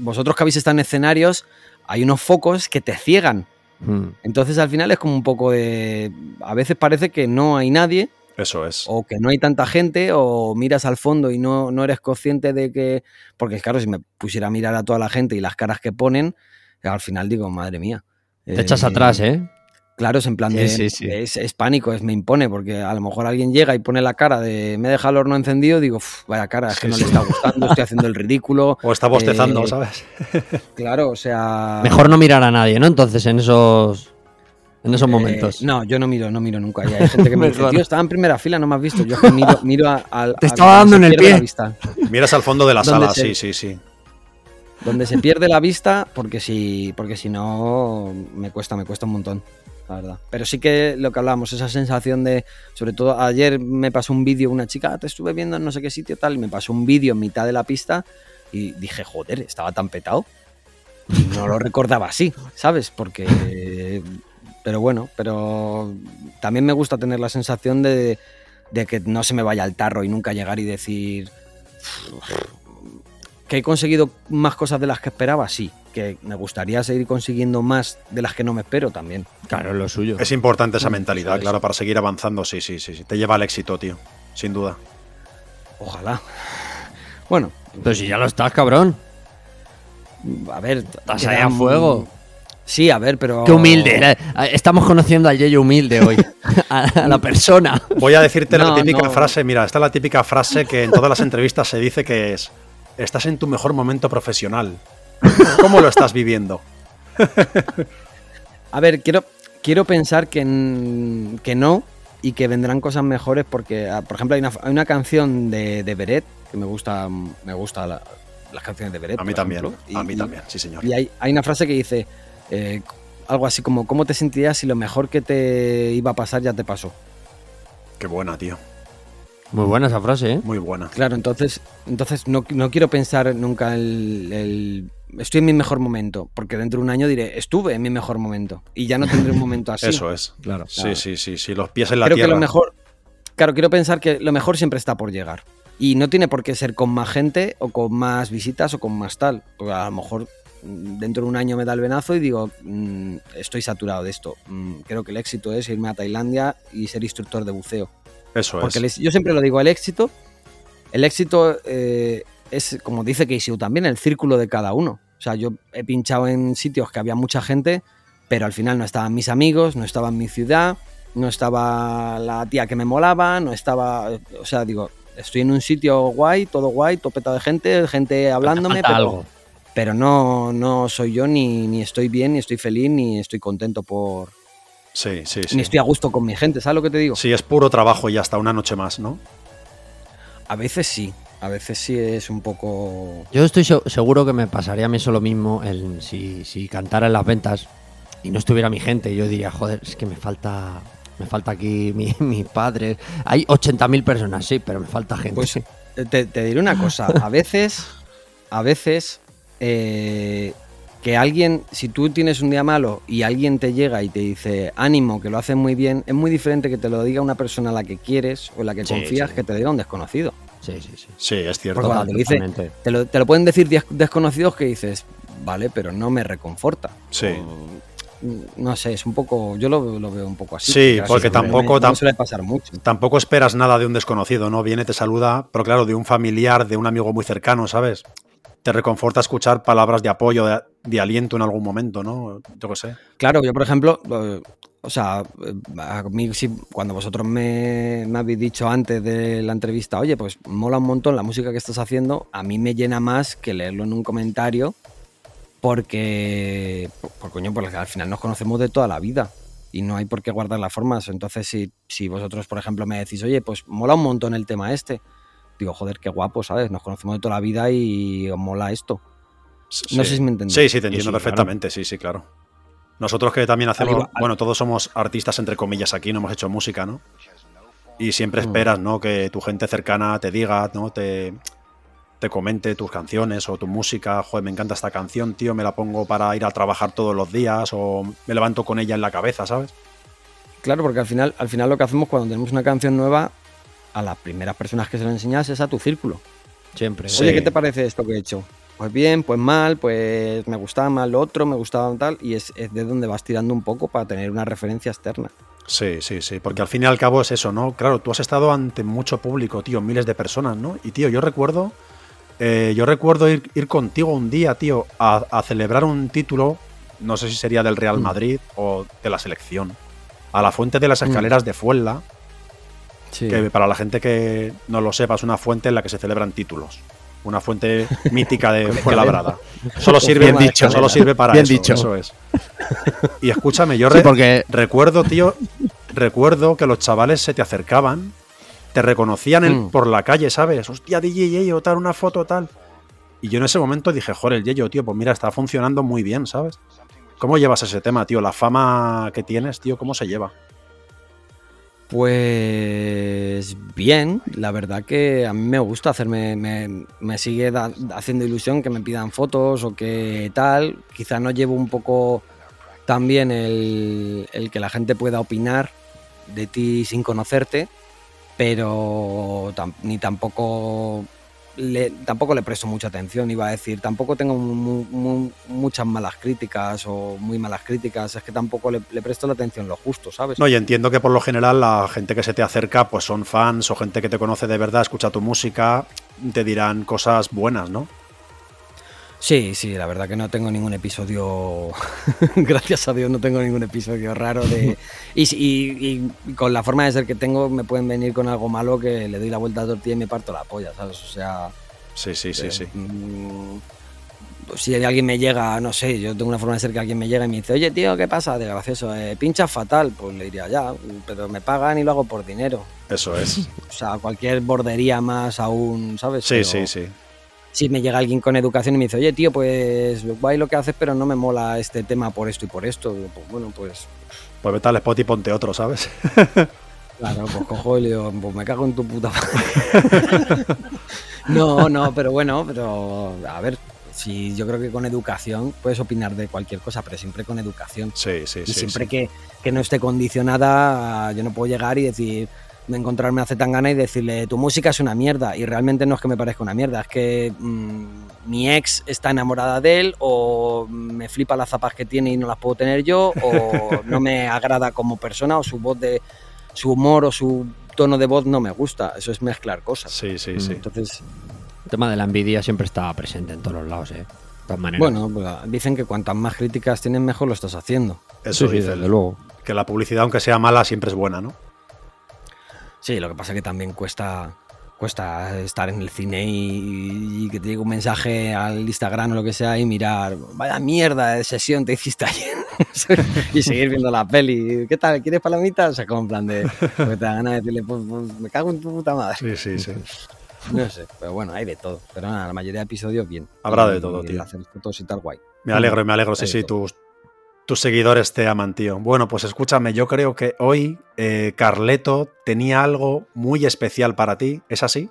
vosotros que habéis estado en escenarios, hay unos focos que te ciegan. Mm. Entonces al final es como un poco de... A veces parece que no hay nadie Eso es. o que no hay tanta gente o miras al fondo y no, no eres consciente de que... Porque claro, si me pusiera a mirar a toda la gente y las caras que ponen, al final digo, madre mía. Te echas Eh, atrás, ¿eh? Claro, es en plan Sí, de. sí, sí. Es, es pánico, es me impone, porque a lo mejor alguien llega y pone la cara de me deja el horno encendido, digo, "Uf, vaya cara, es que no sí. le está gustando, estoy haciendo el ridículo. <laughs> O está bostezando, Eh, ¿sabes? <laughs> Claro, o sea. Mejor no mirar a nadie, ¿no? Entonces, en esos. En esos eh, momentos. no, yo no miro, no miro nunca. Hay <laughs> gente que me dice, tío, estaba en primera fila, no me has visto. Yo es que miro, <laughs> miro a, al- Te a estaba dando en el pie. Miras al fondo de la <laughs> ¿Dónde sala, se- sí, sí, sí. Donde se pierde la vista, porque si, porque si no, me cuesta, me cuesta un montón, la verdad. Pero sí que lo que hablábamos, esa sensación de, sobre todo ayer me pasó un vídeo, una chica, "Ah, te estuve viendo en no sé qué sitio tal, y me pasó un vídeo en mitad de la pista y dije, joder, estaba tan petado. No lo recordaba así, ¿sabes? Porque... Pero bueno, pero también me gusta tener la sensación de, de que no se me vaya al tarro y nunca llegar y decir que he conseguido más cosas de las que esperaba, sí. Que me gustaría seguir consiguiendo más de las que no me espero también. Claro, es lo suyo. Es importante esa Mm, mentalidad, claro, para seguir avanzando, sí, sí, sí, sí. Te lleva al éxito, tío. Sin duda. Ojalá. Bueno, Pero si ya lo estás, cabrón. a ver. Estás ahí a un- fuego. Sí, a ver, pero. Qué humilde. Estamos conociendo al Yeyo humilde hoy. <laughs> A, la persona. Voy a decirte la típica no. frase, mira, esta es la típica frase que en todas las entrevistas se dice que es, estás en tu mejor momento profesional. ¿Cómo lo estás viviendo? <laughs> A ver, quiero, quiero pensar que, que no y que vendrán cosas mejores porque, ah, por ejemplo, hay una, hay una canción de, de Beret que me gusta, me gusta la- las canciones de Beret. A mí también, ejemplo, a mí y- también, sí señor. Y hay, hay una frase que dice eh, algo así como, ¿cómo te sentirías si lo mejor que te iba a pasar ya te pasó? Qué buena, tío. Muy buena esa frase, ¿eh? Muy buena. Claro, entonces, entonces no, no quiero pensar nunca el, el, estoy en mi mejor momento, porque dentro de un año diré, estuve en mi mejor momento y ya no tendré un momento <laughs> así. Eso es. Claro. Sí, sí, sí, sí. Los pies en la Creo tierra. que lo mejor, claro, quiero pensar que lo mejor siempre está por llegar. Y no tiene por qué ser con más gente o con más visitas o con más tal. Porque a lo mejor dentro de un año me da el venazo y digo, mm, estoy saturado de esto. Mm, creo que el éxito es irme a Tailandia y ser instructor de buceo. Eso Porque es. yo siempre lo digo, el éxito, el éxito eh, es, como dice Casey también, el círculo de cada uno. O sea, yo he pinchado en sitios que había mucha gente, pero al final no estaban mis amigos, no estaba en mi ciudad, no estaba la tía que me molaba, no estaba... O sea, digo, estoy en un sitio guay, todo guay, topeta de gente, gente hablándome, pero, algo. Pero no, no soy yo, ni, ni estoy bien, ni estoy feliz, ni estoy contento por... Sí, sí, Ni sí. estoy a gusto con mi gente, ¿sabes lo que te digo? Sí, es puro trabajo y hasta una noche más, ¿no? A veces sí, a veces sí es un poco... Yo estoy se- seguro que me pasaría a mí eso lo mismo el- si, si cantara en las ventas y no estuviera mi gente. Yo diría, joder, es que me falta me falta aquí mi- <laughs> mis padres. Hay 80.000 personas, sí, pero me falta gente. Pues eh, te, te diré una cosa, a veces, a veces, eh, que alguien, si tú tienes un día malo y alguien te llega y te dice ánimo, que lo haces muy bien, es muy diferente que te lo diga una persona a la que quieres o en la que Sí, confías sí. que te diga un desconocido. sí, sí, sí. Sí, es cierto. Porque cuando te lo dice, te lo, te lo pueden decir desconocidos que dices, vale, pero no me reconforta. Sí. O, no sé, es un poco, yo lo, lo veo un poco así. Sí, porque tampoco no suele pasar mucho. Tampoco esperas nada de un desconocido, ¿no? Viene, te saluda, pero claro, de un familiar, de un amigo muy cercano, ¿sabes? Te reconforta escuchar palabras de apoyo, de, de aliento en algún momento, ¿no? Yo qué sé. Claro, yo por ejemplo, eh, o sea, eh, a mí cuando vosotros me, me habéis dicho antes de la entrevista, oye, pues mola un montón la música que estás haciendo, a mí me llena más que leerlo en un comentario, porque, por, por coño, porque al final nos conocemos de toda la vida y no hay por qué guardar las formas. Entonces, si, si vosotros, por ejemplo, me decís, oye, pues mola un montón el tema este, digo, joder, qué guapo, ¿sabes? Nos conocemos de toda la vida y os mola esto. No sé si me entendéis. Sí, sí, te entiendo sí, claro. perfectamente, sí, sí, claro. Nosotros que también hacemos, bueno, todos somos artistas entre comillas aquí, no hemos hecho música, ¿no? Y siempre Mm. esperas, ¿no? Que tu gente cercana te diga, ¿no? Te, te comente tus canciones o tu música. Joder, me encanta esta canción, tío, me la pongo para ir a trabajar todos los días o me levanto con ella en la cabeza, ¿sabes? Claro, porque al final, al final lo que hacemos cuando tenemos una canción nueva, a las primeras personas que se lo enseñas es a tu círculo. Siempre. Sí. Oye, ¿qué te parece esto que he hecho? Pues bien, pues mal, pues me gustaba mal lo otro, me gustaba tal, y es, es de donde vas tirando un poco para tener una referencia externa. Sí, sí, sí, porque al fin y al cabo es eso, ¿no? Claro, tú has estado ante mucho público, tío, miles de personas, ¿no? Y tío, yo recuerdo, eh, yo recuerdo ir, ir contigo un día, tío, a, a celebrar un título, no sé si sería del Real Mm. Madrid o de la selección, a la fuente de las Mm. escaleras de Fuenla, Sí. que para la gente que no lo sepa es una fuente en la que se celebran títulos. Una fuente mítica de <laughs> Fuenlabrada. Solo sirve, Bien dicho. solo sirve para Bien eso, dicho. eso es. Y escúchame, yo Sí, re- porque Recuerdo, tío, recuerdo que los chavales se te acercaban, te reconocían Mm. por la calle, ¿sabes? Hostia, DJ Yeyo, tal, una foto, tal. Y yo en ese momento dije, joder, el Yeyo, tío, pues mira, está funcionando muy bien, ¿sabes? ¿Cómo llevas ese tema, tío? La fama que tienes, tío, ¿cómo se lleva? Pues bien, la verdad que a mí me gusta hacerme, me, sigue haciendo ilusión que me pidan fotos o que tal. Quizá no llevo un poco también el, el que la gente pueda opinar de ti sin conocerte, pero ni tampoco le, tampoco le presto mucha atención, iba a decir, tampoco tengo mu- mu- muchas malas críticas o muy malas críticas, es que tampoco le, le presto la atención lo justo, ¿sabes? No, y entiendo que por lo general la gente que se te acerca, pues son fans o gente que te conoce de verdad, escucha tu música, te dirán cosas buenas, ¿no? Sí, sí, la verdad que no tengo ningún episodio, <laughs> gracias a Dios no tengo ningún episodio raro de... Y, y- y con la forma de ser que tengo me pueden venir con algo malo que le doy la vuelta a tortilla y me parto la polla, ¿sabes? O sea... Sí, sí, sí, eh, sí. mm, si alguien me llega, no sé, yo tengo una forma de ser que alguien me llega y me dice, oye tío, ¿qué pasa? De gracioso, eh, pincha fatal, pues le diría ya, pero me pagan y lo hago por dinero. Eso es. O sea, cualquier bordería más aún, ¿sabes? Sí, Pero- sí, sí. Si me llega alguien con educación y me dice, oye, tío, pues guay lo que haces, pero no me mola este tema por esto y por esto. Digo, Pues bueno, pues Pues vete al spot y ponte otro, ¿sabes? <laughs> claro, pues cojo y le digo, pues me cago en tu puta madre. <laughs> no, no, pero bueno, pero a ver, si yo creo que con educación puedes opinar de cualquier cosa, pero siempre con educación. Sí, sí, Y sí. siempre sí. Que, que no esté condicionada, yo no puedo llegar y decir, encontrarme a Zetangana y decirle, tu música es una mierda. Y realmente no es que me parezca una mierda, es que mm, mi ex está enamorada de él, o me flipa las zapas que tiene y no las puedo tener yo, o <laughs> no me agrada como persona, o su voz de. su humor o su tono de voz no me gusta. Eso es mezclar cosas. Sí, sí, sí. Entonces, El tema de la envidia siempre está presente en todos los lados, ¿eh? De todas maneras. bueno, pues, dicen que cuantas más críticas tienes, mejor lo estás haciendo. Eso sí, sí, dice. desde luego. Que la publicidad, aunque sea mala, siempre es buena, ¿no? Sí, lo que pasa es que también cuesta cuesta estar en el cine y, y que te llegue un mensaje al Instagram o lo que sea y mirar, vaya mierda de sesión te hiciste ayer. <laughs> y seguir viendo la peli. ¿Qué tal? ¿Quieres palomitas? O sea, como en plan de. Porque te da ganas de decirle, pues, pues, me cago en tu puta madre. Sí, sí, sí. No sé, pero bueno, hay de todo. Pero nada, la mayoría de episodios bien. Habrá de Y- todo, y tío. Hacer fotos y tal, guay. Me alegro, me alegro. Sí, Hay sí, todo. tus, tus seguidores te aman, tío. Bueno, pues escúchame, yo creo que hoy eh, Carleto tenía algo muy especial para ti. ¿Es así?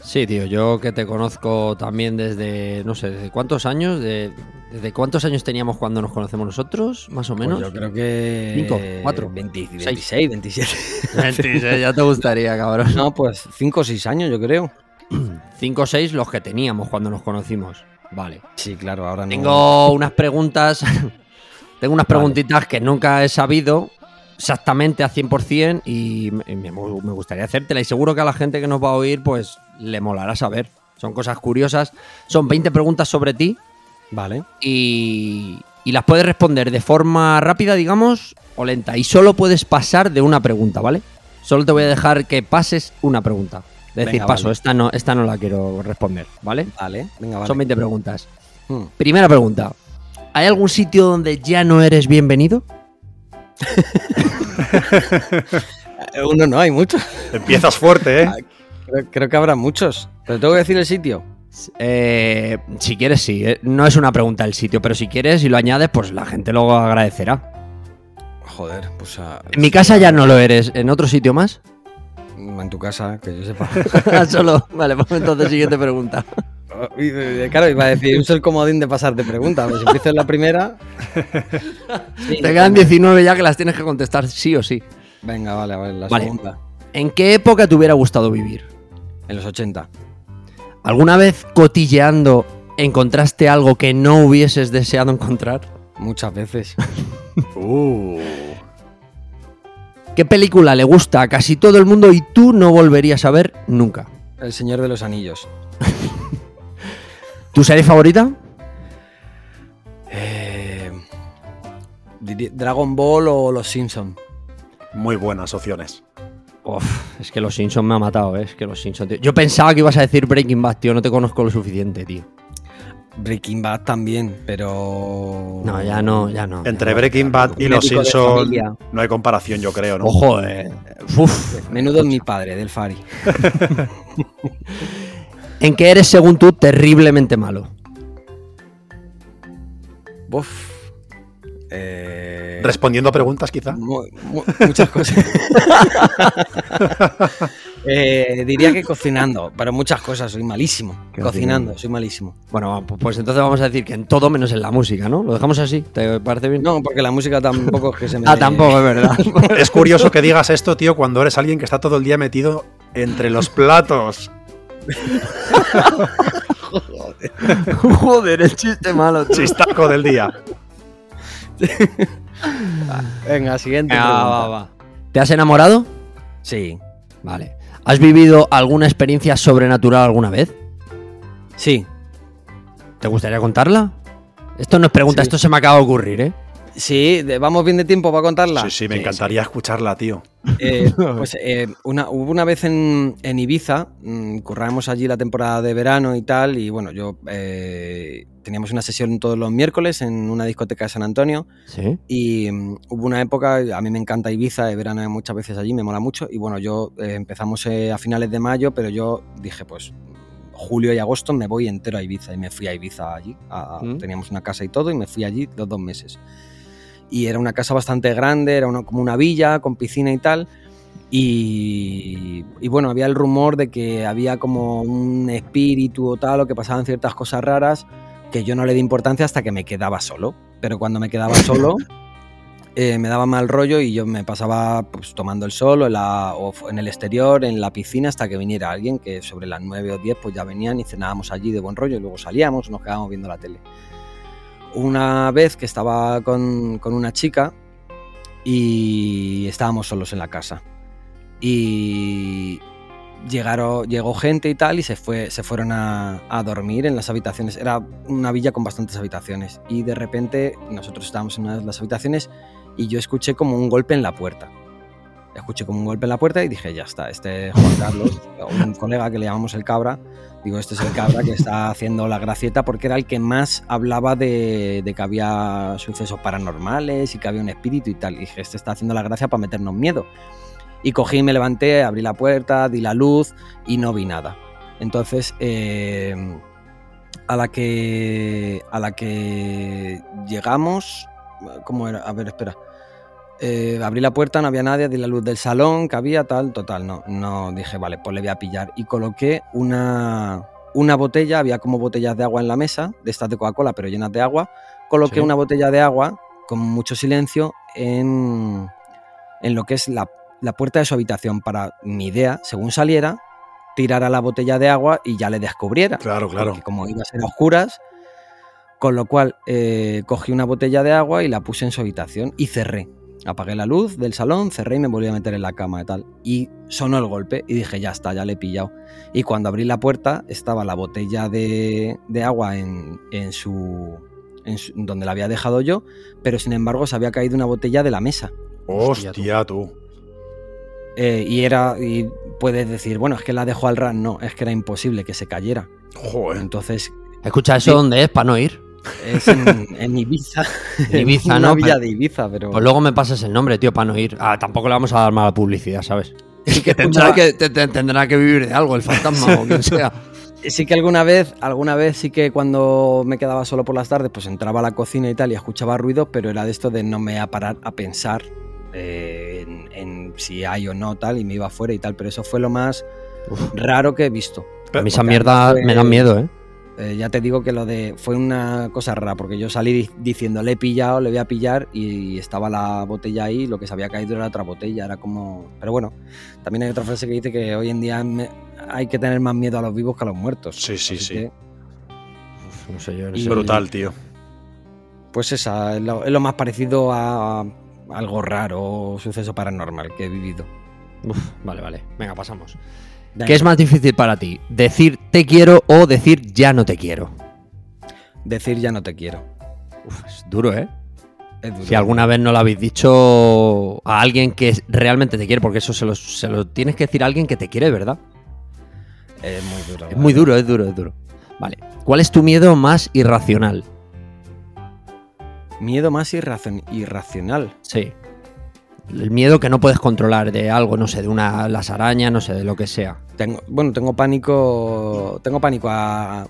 Sí, tío, yo que te conozco también desde, no sé, ¿desde cuántos años? De, ¿Desde cuántos años teníamos cuando nos conocemos nosotros, más o menos? Pues yo creo que. Cinco, cuatro, 20, seis. 26, 27. Mentira, ya te gustaría, cabrón. no, pues 5 o 6 años, yo creo. <clears throat> Cinco o seis los que teníamos cuando nos conocimos. Vale. Sí, claro, ahora no. Tengo unas preguntas, tengo unas Vale. preguntitas que nunca he sabido exactamente a 100% y me, me- me gustaría hacértela y seguro que a la gente que nos va a oír pues le molará saber. Son cosas curiosas. Son 20 preguntas sobre ti Vale. y, y las puedes responder de forma rápida, digamos, o lenta. Y solo puedes pasar de una pregunta, ¿vale? Solo te voy a dejar que pases una pregunta. Es decir, Venga, paso, vale. esta no, esta no la quiero responder, ¿vale? Vale, venga, vale. Son 20 preguntas. Hmm. Primera pregunta. ¿Hay algún sitio donde ya no eres bienvenido? <laughs> Uno no, hay muchos. Empiezas fuerte, ¿eh? Creo, creo que habrá muchos. Pero tengo que decir el sitio. Eh, si quieres, sí. eh. No es una pregunta el sitio, pero si quieres y lo añades, pues la gente lo agradecerá. Joder, pues a- En mi casa ya no lo eres. ¿En otro sitio más? En tu casa, que yo sepa. <laughs> Solo. Vale, pues entonces siguiente pregunta. <laughs> Eh, claro, iba a decir, uso el comodín de pasar de pregunta. Pero si empiezo en la primera. <laughs> Sí, Te quedan 19 ya que las tienes que contestar sí o sí. Venga, vale, vale, la Vale. segunda. ¿En qué época te hubiera gustado vivir? En los 80. ¿Alguna vez cotilleando encontraste algo que no hubieses deseado encontrar? Muchas veces. Uh. ¿Qué película le gusta a casi todo el mundo y tú no volverías a ver nunca? El Señor de los Anillos. <laughs> ¿Tu serie favorita? Eh, Dragon Ball o Los Simpson. Muy buenas opciones. Uf, es que los Simpsons me ha matado, ¿eh? es que los Simpsons, tío. Yo pensaba que ibas a decir Breaking Bad, tío, no te conozco lo suficiente, tío. Breaking Bad también, pero. No, ya no, ya no. Entre ya no. Breaking Bad y Los Simpsons no hay comparación, yo creo, ¿no? Ojo, eh. Uf. Menudo es mi padre, del Fari. <laughs> ¿En qué eres, según tú, terriblemente malo? Uf. Eh, Respondiendo a preguntas, quizá. mu- mu- muchas cosas. <laughs> Eh, diría que cocinando, pero muchas cosas, soy malísimo. Cocinando, soy malísimo. Bueno, pu- pues entonces vamos a decir que en todo menos en la música, ¿no? ¿Lo dejamos así? ¿Te parece bien? No, porque la música tampoco es que se me. Ah, tampoco, es verdad. <laughs> Es curioso que digas esto, tío, cuando eres alguien que está todo el día metido entre los platos. <laughs> Joder, el chiste malo, tío. Chistaco del día. <laughs> Venga, siguiente. Ah, pregunta. va, va. ¿Te has enamorado? Sí, Vale. ¿Has vivido alguna experiencia sobrenatural alguna vez? sí, ¿Te gustaría contarla? Esto no es pregunta, Sí. esto se me acaba de ocurrir, ¿eh? Sí. de- Vamos bien de tiempo para contarla. Sí, sí, me encantaría escucharla, tío. Eh, <laughs> pues eh, una, hubo una vez en, en Ibiza, mm, currábamos allí la temporada de verano y tal, y bueno, yo eh, teníamos una sesión todos los miércoles en una discoteca de San Antonio, Sí. y mm, hubo una época, a mí me encanta Ibiza, de verano muchas veces allí, me mola mucho, y bueno, yo eh, empezamos eh, a finales de mayo, pero yo dije, pues julio y agosto me voy entero a Ibiza, y me fui a Ibiza allí, a- a- Mm. teníamos una casa y todo, y me fui allí los dos meses. Y era una casa bastante grande, era una- como una villa con piscina y tal. Y, y bueno, había el rumor de que había como un espíritu o tal, o que pasaban ciertas cosas raras que yo no le di importancia hasta que me quedaba solo. Pero cuando me quedaba <laughs> solo, eh, me daba mal rollo y yo me pasaba pues, tomando el sol o en, la- o fu- en el exterior, en la piscina, hasta que viniera alguien que sobre las 9 o 10 pues ya venían y cenábamos allí de buen rollo y luego salíamos, nos quedábamos viendo la tele. Una vez que estaba con, con una chica y estábamos solos en la casa. Y llegaron, llegó gente y tal y se, fue, se fueron a, a dormir en las habitaciones. Era una villa con bastantes habitaciones. Y de repente nosotros estábamos en una de las habitaciones y yo escuché como un golpe en la puerta. Escuché como un golpe en la puerta y dije, ya está, este es Juan Carlos, un <laughs> colega que le llamamos el cabra. Digo, este es el cabra que está haciendo la gracieta porque era el que más hablaba de, de que había sucesos paranormales y que había un espíritu y tal. Y dije, este está haciendo la gracia para meternos miedo. Y cogí, me levanté, abrí la puerta, di la luz y no vi nada. Entonces, eh, a la que a la que llegamos, ¿cómo era? A ver, espera. Eh, abrí la puerta, no había nadie, di la luz del salón que había, tal, total, no, no dije, vale, pues le voy a pillar. Y coloqué una, una botella, había como botellas de agua en la mesa, de estas de Coca-Cola, pero llenas de agua. Coloqué Sí. una botella de agua con mucho silencio en, en lo que es la, la puerta de su habitación para mi idea, según saliera, tirara la botella de agua y ya le descubriera. Claro, claro. Porque como iba a ser a oscuras, con lo cual eh, cogí una botella de agua y la puse en su habitación y cerré. Apagué la luz del salón, cerré y me volví a meter en la cama y tal. Y sonó el golpe y dije, ya está, ya le he pillado. Y cuando abrí la puerta estaba la botella de, de agua en, en su, en su- donde la había dejado yo, pero sin embargo se había caído una botella de la mesa. Hostia, tú. Eh, y era, y puedes decir, bueno, es que la dejó al ras. No, es que era imposible que se cayera. Joder. Entonces Escucha, ¿eso Sí. dónde es? Para no ir. Es en, en Ibiza. <laughs> En Ibiza, una ¿no? villa Pero- de Ibiza, pero. Pues luego me pasas el nombre, tío, para no ir. Ah, tampoco le vamos a dar mala publicidad, ¿sabes? sí que, <laughs> Tendrá que, te- te- tendrá que vivir de algo, el fantasma o quien sea. <laughs> sí que alguna vez, alguna vez sí que cuando me quedaba solo por las tardes, pues entraba a la cocina y tal y escuchaba ruido, pero era de esto de no me a parar a pensar eh, en, en si hay o no tal y me iba afuera y tal, pero eso fue lo más raro que he visto. A mí esa mierda fue- me da miedo, ¿eh? Eh, ya te digo que lo de fue una cosa rara porque yo salí di- diciendo le he pillado, le voy a pillar y estaba la botella ahí, lo que se había caído era otra botella, era como... Pero bueno, también hay otra frase que dice que hoy en día me- hay que tener más miedo a los vivos que a los muertos. Sí, sí, Así sí. que, Uf, no sé yo. no Y- sé. Brutal, tío. pues esa es lo, es lo más parecido a, a algo raro o suceso paranormal que he vivido. Uf, vale, vale. Venga, pasamos. ¿Qué es más difícil para ti? ¿Decir te quiero o decir ya no te quiero? Decir ya no te quiero. Uf, es duro, ¿eh? Es duro. Si alguna vez no lo habéis dicho a alguien que realmente te quiere, porque eso se lo, se lo tienes que decir a alguien que te quiere, ¿verdad? Es muy duro. Es muy duro, es duro, es duro. Vale. ¿Cuál es tu miedo más irracional? Miedo más irracion- irracional. Sí. El miedo que no puedes controlar de algo, no sé, de una las arañas, no sé, de lo que sea. Tengo, bueno, tengo pánico. Tengo pánico a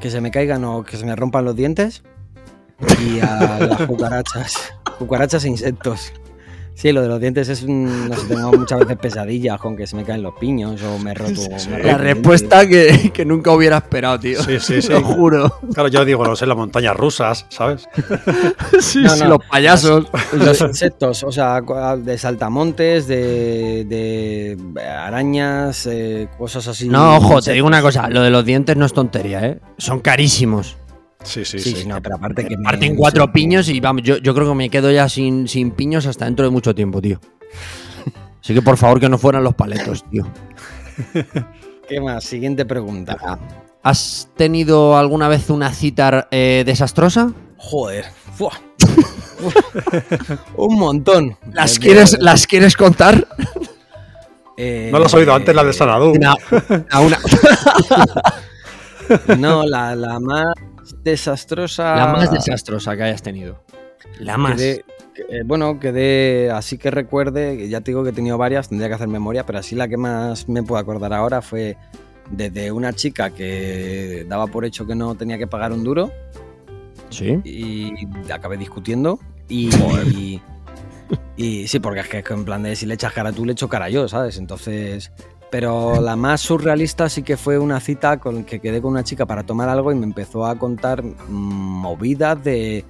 que se me caigan o que se me rompan los dientes. Y a las cucarachas. <laughs> Cucarachas e insectos. Sí, lo de los dientes es un. No sé, tengo muchas veces pesadillas con que se me caen los piños o me roto. La respuesta que, que nunca hubiera esperado, tío. Sí, sí, <laughs> sí. Te lo juro. Claro, yo digo, no sé, las montañas rusas, ¿sabes? <laughs> Sí, No, sí, no. los payasos. Los insectos, o sea, de saltamontes, de, de arañas, eh, cosas así. No, ojo, te digo una cosa, lo de los dientes no es tontería, ¿eh? Son carísimos. Sí, sí, Sí, sí. sí, no, pero aparte que. me- Parten cuatro piños y vamos, yo, yo creo que me quedo ya sin, sin piños hasta dentro de mucho tiempo, tío. Así que por favor que no fueran los paletos, tío. <laughs> ¿Qué más? Siguiente pregunta. ¿Has tenido alguna vez una cita eh, desastrosa? Joder. Fua. <laughs> Un montón. ¿Las quieres, ¿Las quieres contar? eh, ¿No lo has oído antes la de Sanadú? Una, una- una- <laughs> <laughs> No, la, la más desastrosa. la más desastrosa que hayas tenido. La más. Quedé- eh, bueno, quedé así que recuerde, ya te digo que he tenido varias, tendría que hacer memoria, pero así la que más me puedo acordar ahora fue desde una chica que daba por hecho que no tenía que pagar un duro Sí. y acabé discutiendo y, <laughs> y, y sí, porque es que es que en plan de si le echas cara tú, le echo cara yo, ¿sabes? Entonces, pero la más surrealista sí que fue una cita con que quedé con una chica para tomar algo y me empezó a contar movidas de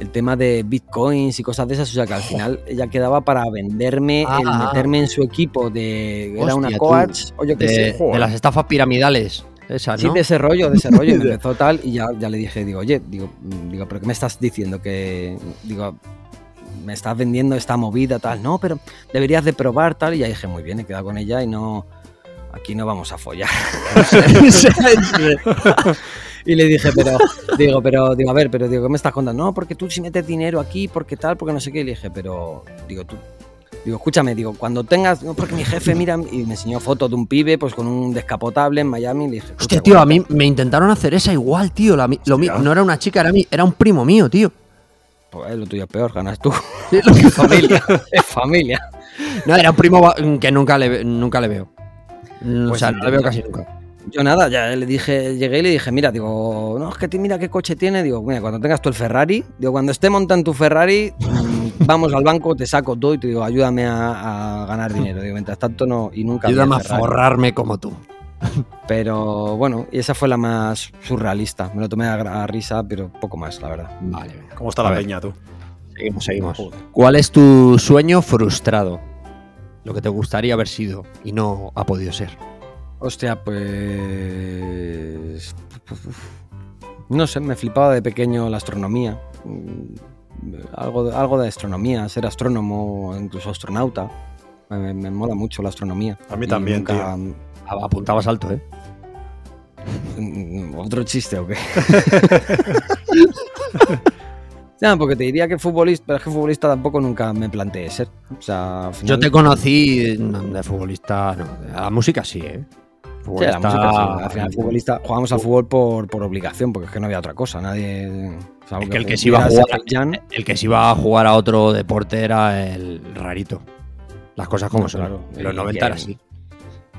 el tema de bitcoins y cosas de esas. O sea que al final ella quedaba para venderme, el Ah. meterme en su equipo de. Era una tú. coach o yo qué De, sé. de las estafas piramidales. Sí, de ese rollo, de ese rollo. Y me <laughs> empezó tal, y ya, ya le dije, digo, oye, digo, digo, ¿pero qué me estás diciendo? Que, digo, me estás vendiendo esta movida, tal. No, pero deberías de probar, tal. Y ya dije, muy bien, he quedado con ella y no. Aquí no vamos a follar. <laughs> y le dije, pero, digo, pero, digo, a ver, pero digo, ¿qué me estás contando? No, porque tú si metes dinero aquí, porque tal, porque no sé qué. Y le dije, pero, digo, tú. Digo, escúchame, digo, cuando tengas, no, porque mi jefe mira y me enseñó fotos de un pibe, pues con un descapotable en Miami, y le dije, Hostia, "Escucha, tío, a aguanta". mí me intentaron hacer esa igual, tío. la lo no era una chica, era, mi, era un primo mío, tío. Pues lo tuyo es peor, ganas tú. <laughs> <laughs> es familia, es familia. No, era un primo que nunca le, nunca le veo. Mm, o Pues sea, no le veo casi nunca. Yo nada, ya le dije, llegué y le dije, mira, digo, no, es que te- mira qué coche tiene. Digo, mira, cuando tengas tú el Ferrari, digo, cuando esté montando tu Ferrari, mm, vamos al banco, te saco todo y te digo, ayúdame a, a ganar dinero. Digo, mientras tanto no, y nunca. Ayúdame a forrarme como tú. <laughs> Pero bueno, y esa fue la más surrealista. Me lo tomé a, risa, pero poco más, la verdad. Vale. ¿Cómo está A la ver. peña, tú? Seguimos, seguimos. Joder. ¿Cuál es tu sueño frustrado? Lo que te gustaría haber sido y no ha podido ser. Hostia, pues. No sé, me flipaba de pequeño la astronomía. Mm, Algo de, algo de astronomía, ser astrónomo o incluso astronauta. Me, me mola mucho la astronomía. A mí Y también, nunca- Ah, Apuntabas alto, ¿eh? Mm, ¿Otro chiste o qué? <laughs> No, porque te diría que futbolista, pero es que futbolista tampoco nunca me planteé ser. O sea, Yo te conocí no, de futbolista, no, de la música sí, ¿eh? Sí, la música, sí. Al final, futbolista, jugamos al fútbol por, por obligación, porque es que no había otra cosa. Nadie. salvo Es que el que se iba a jugar- Azerbaiyán, El que se iba a jugar a otro deporte era el rarito. Las cosas como No, son. claro. En los Y 90 que- era así.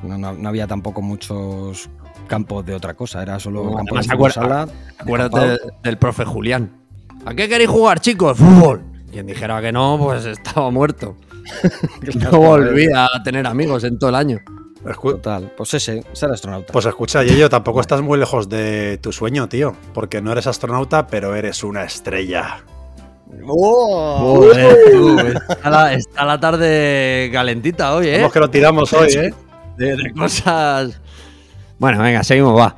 No, no- no había tampoco muchos campos de otra cosa, era solo No, campo además, de sala. Acuérdate de- del profe Julián. ¿A qué queréis jugar, chicos? Fútbol. Quien dijera que no, pues estaba muerto. <laughs> No volvía a tener amigos en todo el año. Total, pues ese, ser astronauta. Pues escucha, Yello, tampoco estás muy lejos de tu sueño, tío. Porque no eres astronauta, pero eres una estrella. Joder, tú, está, la, está la tarde calentita hoy, ¿eh? Vamos que lo tiramos hoy, ¿eh? De, de cosas. Bueno, venga, seguimos, va.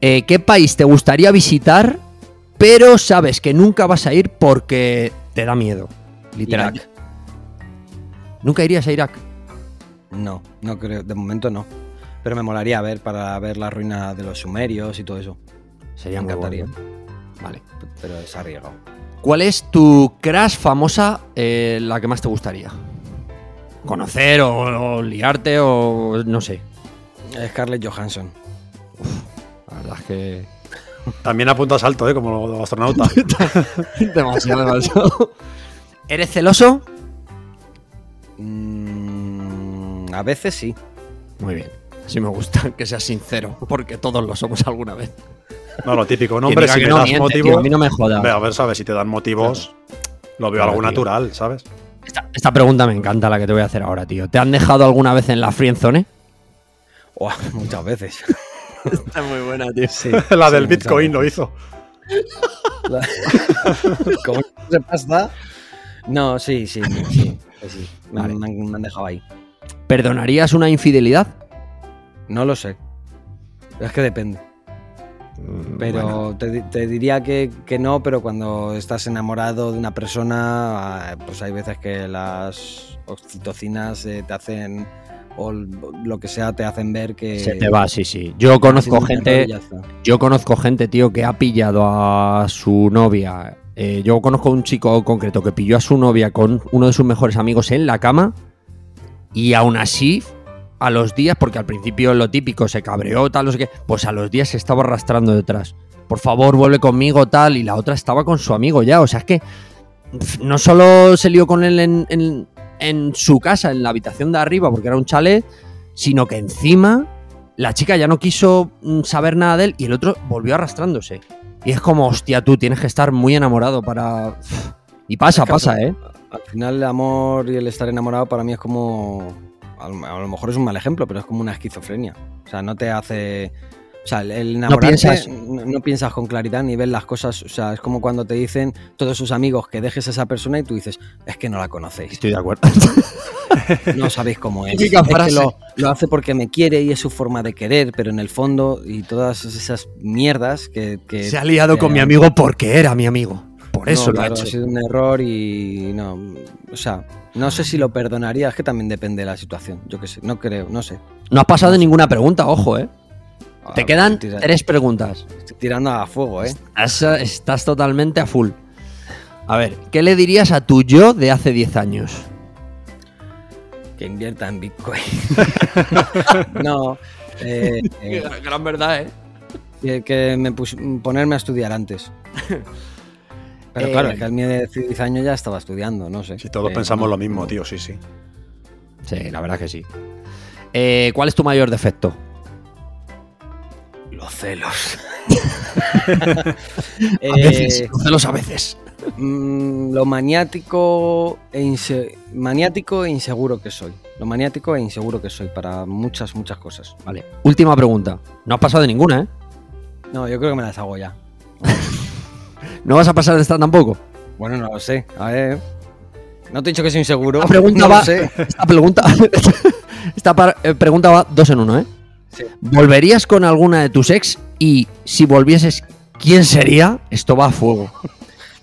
Eh, ¿Qué país te gustaría visitar, pero sabes que nunca vas a ir porque te da miedo? Literal. Irak. ¿Nunca irías a Irak? No, no creo, de momento no. Pero me molaría ver para ver la ruina de los sumerios y todo eso. Sería Me encantaría. bueno. Vale. Pero es arriesgado. ¿Cuál es tu crush famosa, eh, la que más te gustaría? ¿Conocer o, o liarte o no sé? Scarlett Johansson. La verdad es que... También apuntas alto, ¿eh? Como los astronauta. <laughs> demasiado, demasiado. ¿Eres celoso? Mm, a veces sí. Muy bien. Así me gusta <laughs> que seas sincero, porque todos lo somos alguna vez. No, lo típico. No, hombre, si me no das miente, tío, motivos. a mí no me jodas. A ver, ¿sabes? Si te dan motivos, lo veo Claro, algo tío. natural, ¿sabes? Esta, esta pregunta me encanta, la que te voy a hacer ahora, tío. ¿Te han dejado alguna vez en la friendzone? Buah, muchas veces. <laughs> Está muy buena, tío. Sí, <laughs> La sí, del Bitcoin lo hizo. La- <laughs> ¿Cómo se pasa? No, sí, sí, sí. sí, sí. Me, Vale. me han, me han dejado ahí. ¿Perdonarías una infidelidad? No lo sé. Es que depende. Pero Bueno, te, di- te diría que, que no, pero cuando estás enamorado de una persona, ah, pues hay veces que las oxitocinas eh, te hacen, o lo que sea, te hacen ver que... se te va, sí, sí. Yo conozco gente, yo conozco gente, tío, que ha pillado a su novia. Eh, yo conozco un chico concreto que pilló a su novia con uno de sus mejores amigos en la cama y aún así, a los días, porque al principio lo típico se cabreó, tal, no sé qué, pues a los días se estaba arrastrando detrás. Por favor, vuelve conmigo, tal, y la otra estaba con su amigo ya. O sea, es que no solo se lió con él en, en- en su casa, en la habitación de arriba, porque era un chalet, sino que encima la chica ya no quiso mm, saber nada de él y el otro volvió arrastrándose. Y es como, hostia, tú tienes que estar muy enamorado para... Y pasa, Es que pasa, ¿eh? Al final el amor y el estar enamorado para mí es como... A lo, mejor es un mal ejemplo, pero es como una esquizofrenia. O sea, no te hace... O sea, el- el enamorarte piensas- no, no piensas con claridad ni ves las cosas. O sea, es como cuando te dicen todos sus amigos que dejes a esa persona y tú dices, es que no la conocéis. Estoy de acuerdo. <laughs> No sabéis cómo es. Que lo, lo hace porque me quiere y es su forma de querer, pero en el fondo y todas esas mierdas que... que Se ha liado con mi amigo porque era mi amigo. Por eso no, lo ha hecho. ha sido un error y no, o sea, no sé si lo perdonaría, es que también depende de la situación, yo qué sé, no creo, no sé. No has pasado de ninguna pregunta, ojo, ¿eh? Te Ah, quedan estoy tira- tres preguntas. estoy tirando a fuego, ¿eh? Estás, estás totalmente a full. A ver, ¿qué le dirías a tu yo de hace 10 años? Que invierta en Bitcoin. <laughs> <laughs> no, eh, eh, Gran verdad, ¿eh? que, que me pus- ponerme a estudiar antes. <laughs> Pero Eh, claro, es que al mío de 10 años ya estaba estudiando, no sé. Si todos Eh, pensamos no, lo mismo, no. tío, sí, sí. Sí, la verdad que sí. Eh, ¿Cuál es tu mayor defecto? Los celos. <laughs> A Eh, veces, los celos a veces. Mm, lo maniático e, inse- maniático e inseguro que soy. Lo maniático e inseguro que soy para muchas, muchas cosas. Vale. Última pregunta. No has pasado de ninguna, ¿eh? No, yo creo que me las hago ya. <laughs> ¿No vas a pasar de esta tampoco? Bueno, no lo sé. A ver. No te he dicho que soy inseguro. Esta pregunta no va. lo sé. Esta pregunta. <laughs> esta par- eh, pregunta va dos en uno, ¿eh? Sí. ¿Volverías con alguna de tus ex? Y si volvieses, ¿quién sería? Esto va a fuego.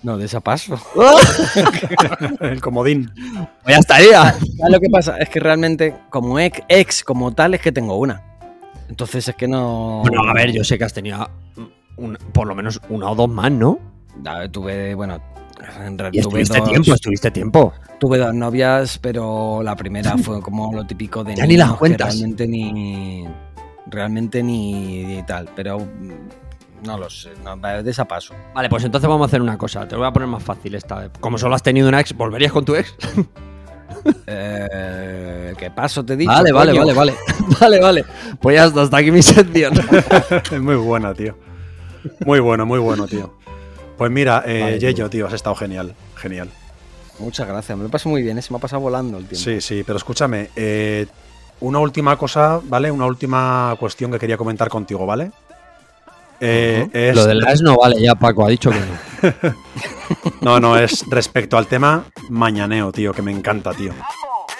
No, de esa paso. <laughs> El comodín. Ya estaría. <laughs> ¿Sabes lo que pasa? Es que realmente, como ex, ex como tal, es que tengo una. Entonces es que no. Bueno, a ver, yo sé que has tenido por lo menos una o dos más, ¿no? Tuve, bueno. en Y realidad tuve estuviste dos, tiempo, estuviste tiempo. tuve dos novias, pero la primera fue como lo típico de Ya ni las cuentas. realmente ni realmente ni tal, pero no lo sé, no, va de esa paso. Vale, pues entonces vamos a hacer una cosa. Te lo voy a poner más fácil esta vez. Como solo has tenido una ex, ¿volverías con tu ex? Eh, ¿Qué paso te he dicho? Vale, vale, vale, vale. <laughs> Vale, vale. Pues ya está, hasta aquí mi sección. <laughs> Es muy buena, tío. Muy bueno, muy bueno, tío. Pues mira, eh, Vale, Yeyo, tío, has estado genial. Genial. Muchas gracias, me lo paso muy bien, eh, se me ha pasado volando el tiempo. Sí, sí, pero escúchame. eh, una última cosa, ¿vale? Una última cuestión que quería comentar contigo, ¿vale? Eh, es- Lo de la ex no vale ya, Paco. Ha dicho que no. <laughs> No, no, es respecto al tema mañaneo, tío, que me encanta, tío.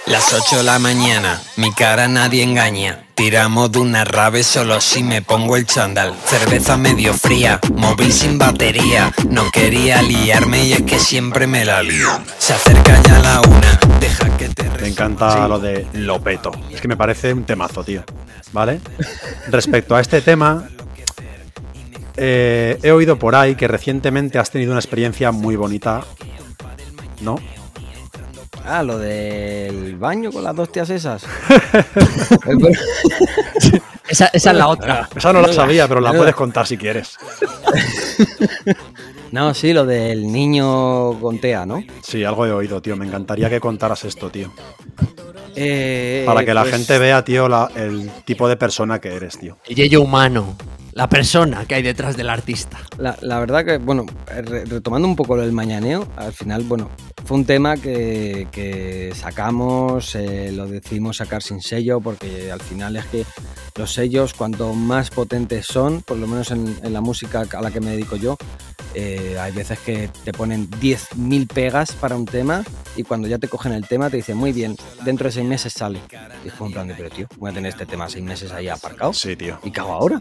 Las 8 de la mañana, mi cara nadie engaña. Tiramos de una rave solo si me pongo el chándal. Cerveza medio fría, móvil sin batería. No quería liarme y es que siempre me la lío. Se acerca ya la una, deja que te Me encanta lo de Lopeto. Es que me parece un temazo, tío. ¿Vale? Respecto a este tema, eh, he oído por ahí que recientemente has tenido una experiencia muy bonita. ¿No? Ah, lo del baño con las dos tías esas. <laughs> Esa, esa es la otra. Esa no la sabía, pero la puedes contar si quieres. <laughs> no, sí, lo del niño con TEA, ¿no? Sí, algo he oído, tío. Me encantaría que contaras esto, tío. Eh, Para que la pues, gente vea, tío, la- el tipo de persona que eres, tío. El yello humano. La persona que hay detrás del artista. La, la verdad que, bueno, re- retomando un poco lo del mañaneo, al final, bueno, fue un tema que, que sacamos, eh, lo decidimos sacar sin sello, porque al final es que los sellos, cuanto más potentes son, por lo menos en, en la música a la que me dedico yo, eh, hay veces que te ponen 10.000 pegas para un tema y cuando ya te cogen el tema te dicen, muy bien, dentro de seis meses sale. Y fue un plan de, pero tío, voy a tener este tema seis meses ahí aparcado. Sí, tío. ¿Y qué hago ahora?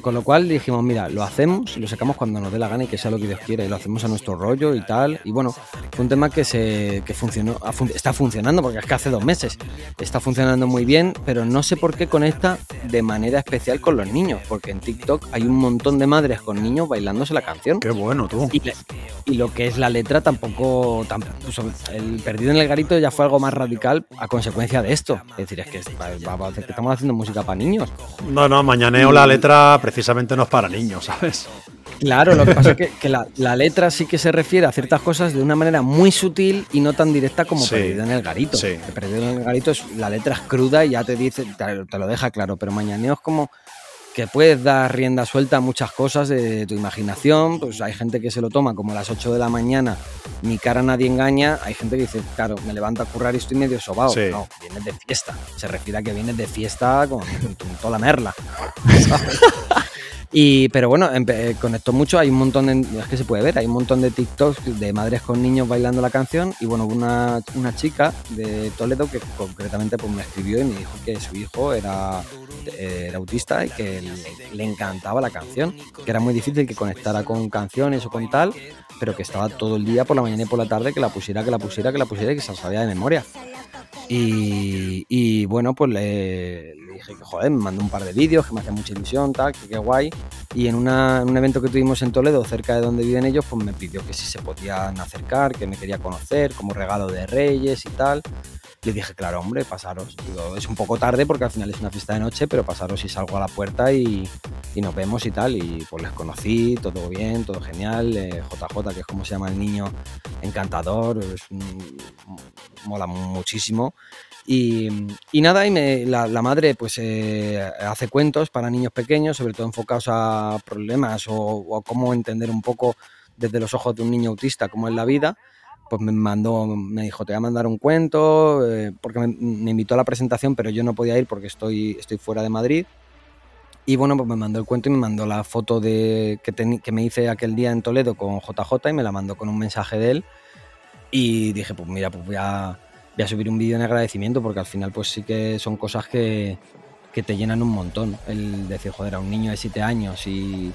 Con lo cual dijimos, mira, lo hacemos y lo sacamos cuando nos dé la gana y que sea lo que Dios quiera. Y lo hacemos a nuestro rollo y tal. Y bueno, fue un tema que se que funcionó, está funcionando, porque es que hace dos meses. Está funcionando muy bien, pero no sé por qué conecta de manera especial con los niños. Porque en TikTok hay un montón de madres con niños bailándose la canción. Qué bueno, tú. Y, lo que es la letra tampoco, tam- o sea, el perdido en el garito ya fue algo más radical a consecuencia de esto. Es decir, es que, va- va- que estamos haciendo música para niños. No, no, mañaneo la letra precisamente no es para niños, ¿sabes? Claro, lo que pasa es que, que la, la letra sí que se refiere a ciertas cosas de una manera muy sutil y no tan directa como Sí, Perdido en el Garito. sí. Perdido en el Garito es la letra es cruda y ya te dice, te, te lo deja claro, pero Mañaneo es como que puedes dar rienda suelta a muchas cosas de tu imaginación. Pues hay gente que se lo toma como a las 8 de la mañana, mi cara nadie engaña. Hay gente que dice, claro, me levanto a currar y estoy medio sobado. Sí. No, vienes de fiesta. Se refiere a que vienes de fiesta con, con toda la merla. ¿sabes? <laughs> Y, pero bueno, eh, conectó mucho, hay un montón de, es que se puede ver, hay un montón de TikToks de madres con niños bailando la canción y bueno, una, una chica de Toledo que concretamente pues me escribió y me dijo que su hijo era, eh, autista y que le, encantaba la canción, que era muy difícil que conectara con canciones o con tal, pero que estaba todo el día por la mañana y por la tarde que la pusiera, que la pusiera, que la pusiera y que se la sabía de memoria. Y, y bueno, pues le dije que joder, me mandó un par de vídeos que me hacía mucha ilusión, tal, que qué guay. Y en, una- un evento que tuvimos en Toledo, cerca de donde viven ellos, pues me pidió que si se podían acercar, que me quería conocer, como regalo de Reyes y tal. Le dije, claro, hombre, pasaros. Digo, es un poco tarde porque al final es una fiesta de noche, pero pasaros y salgo a la puerta y, y nos vemos y tal. Y pues les conocí, todo bien, todo genial. eh, JJ, que es como se llama el niño, encantador, es un- mola muchísimo. Y, y nada, y me- la, madre pues eh, hace cuentos para niños pequeños, sobre todo enfocados a problemas o, a cómo entender un poco desde los ojos de un niño autista cómo es la vida. Pues me mandó, me dijo, te voy a mandar un cuento, eh, porque me, me invitó a la presentación, pero yo no podía ir porque estoy, estoy fuera de Madrid. Y bueno, pues me mandó el cuento y me mandó la foto de, que, teni- que me hice aquel día en Toledo con JJ y me la mandó con un mensaje de él. Y dije, pues mira, pues voy a, voy a subir un vídeo en agradecimiento porque al final pues sí que son cosas que, que te llenan un montón. El decir, joder, a un niño de 7 años y...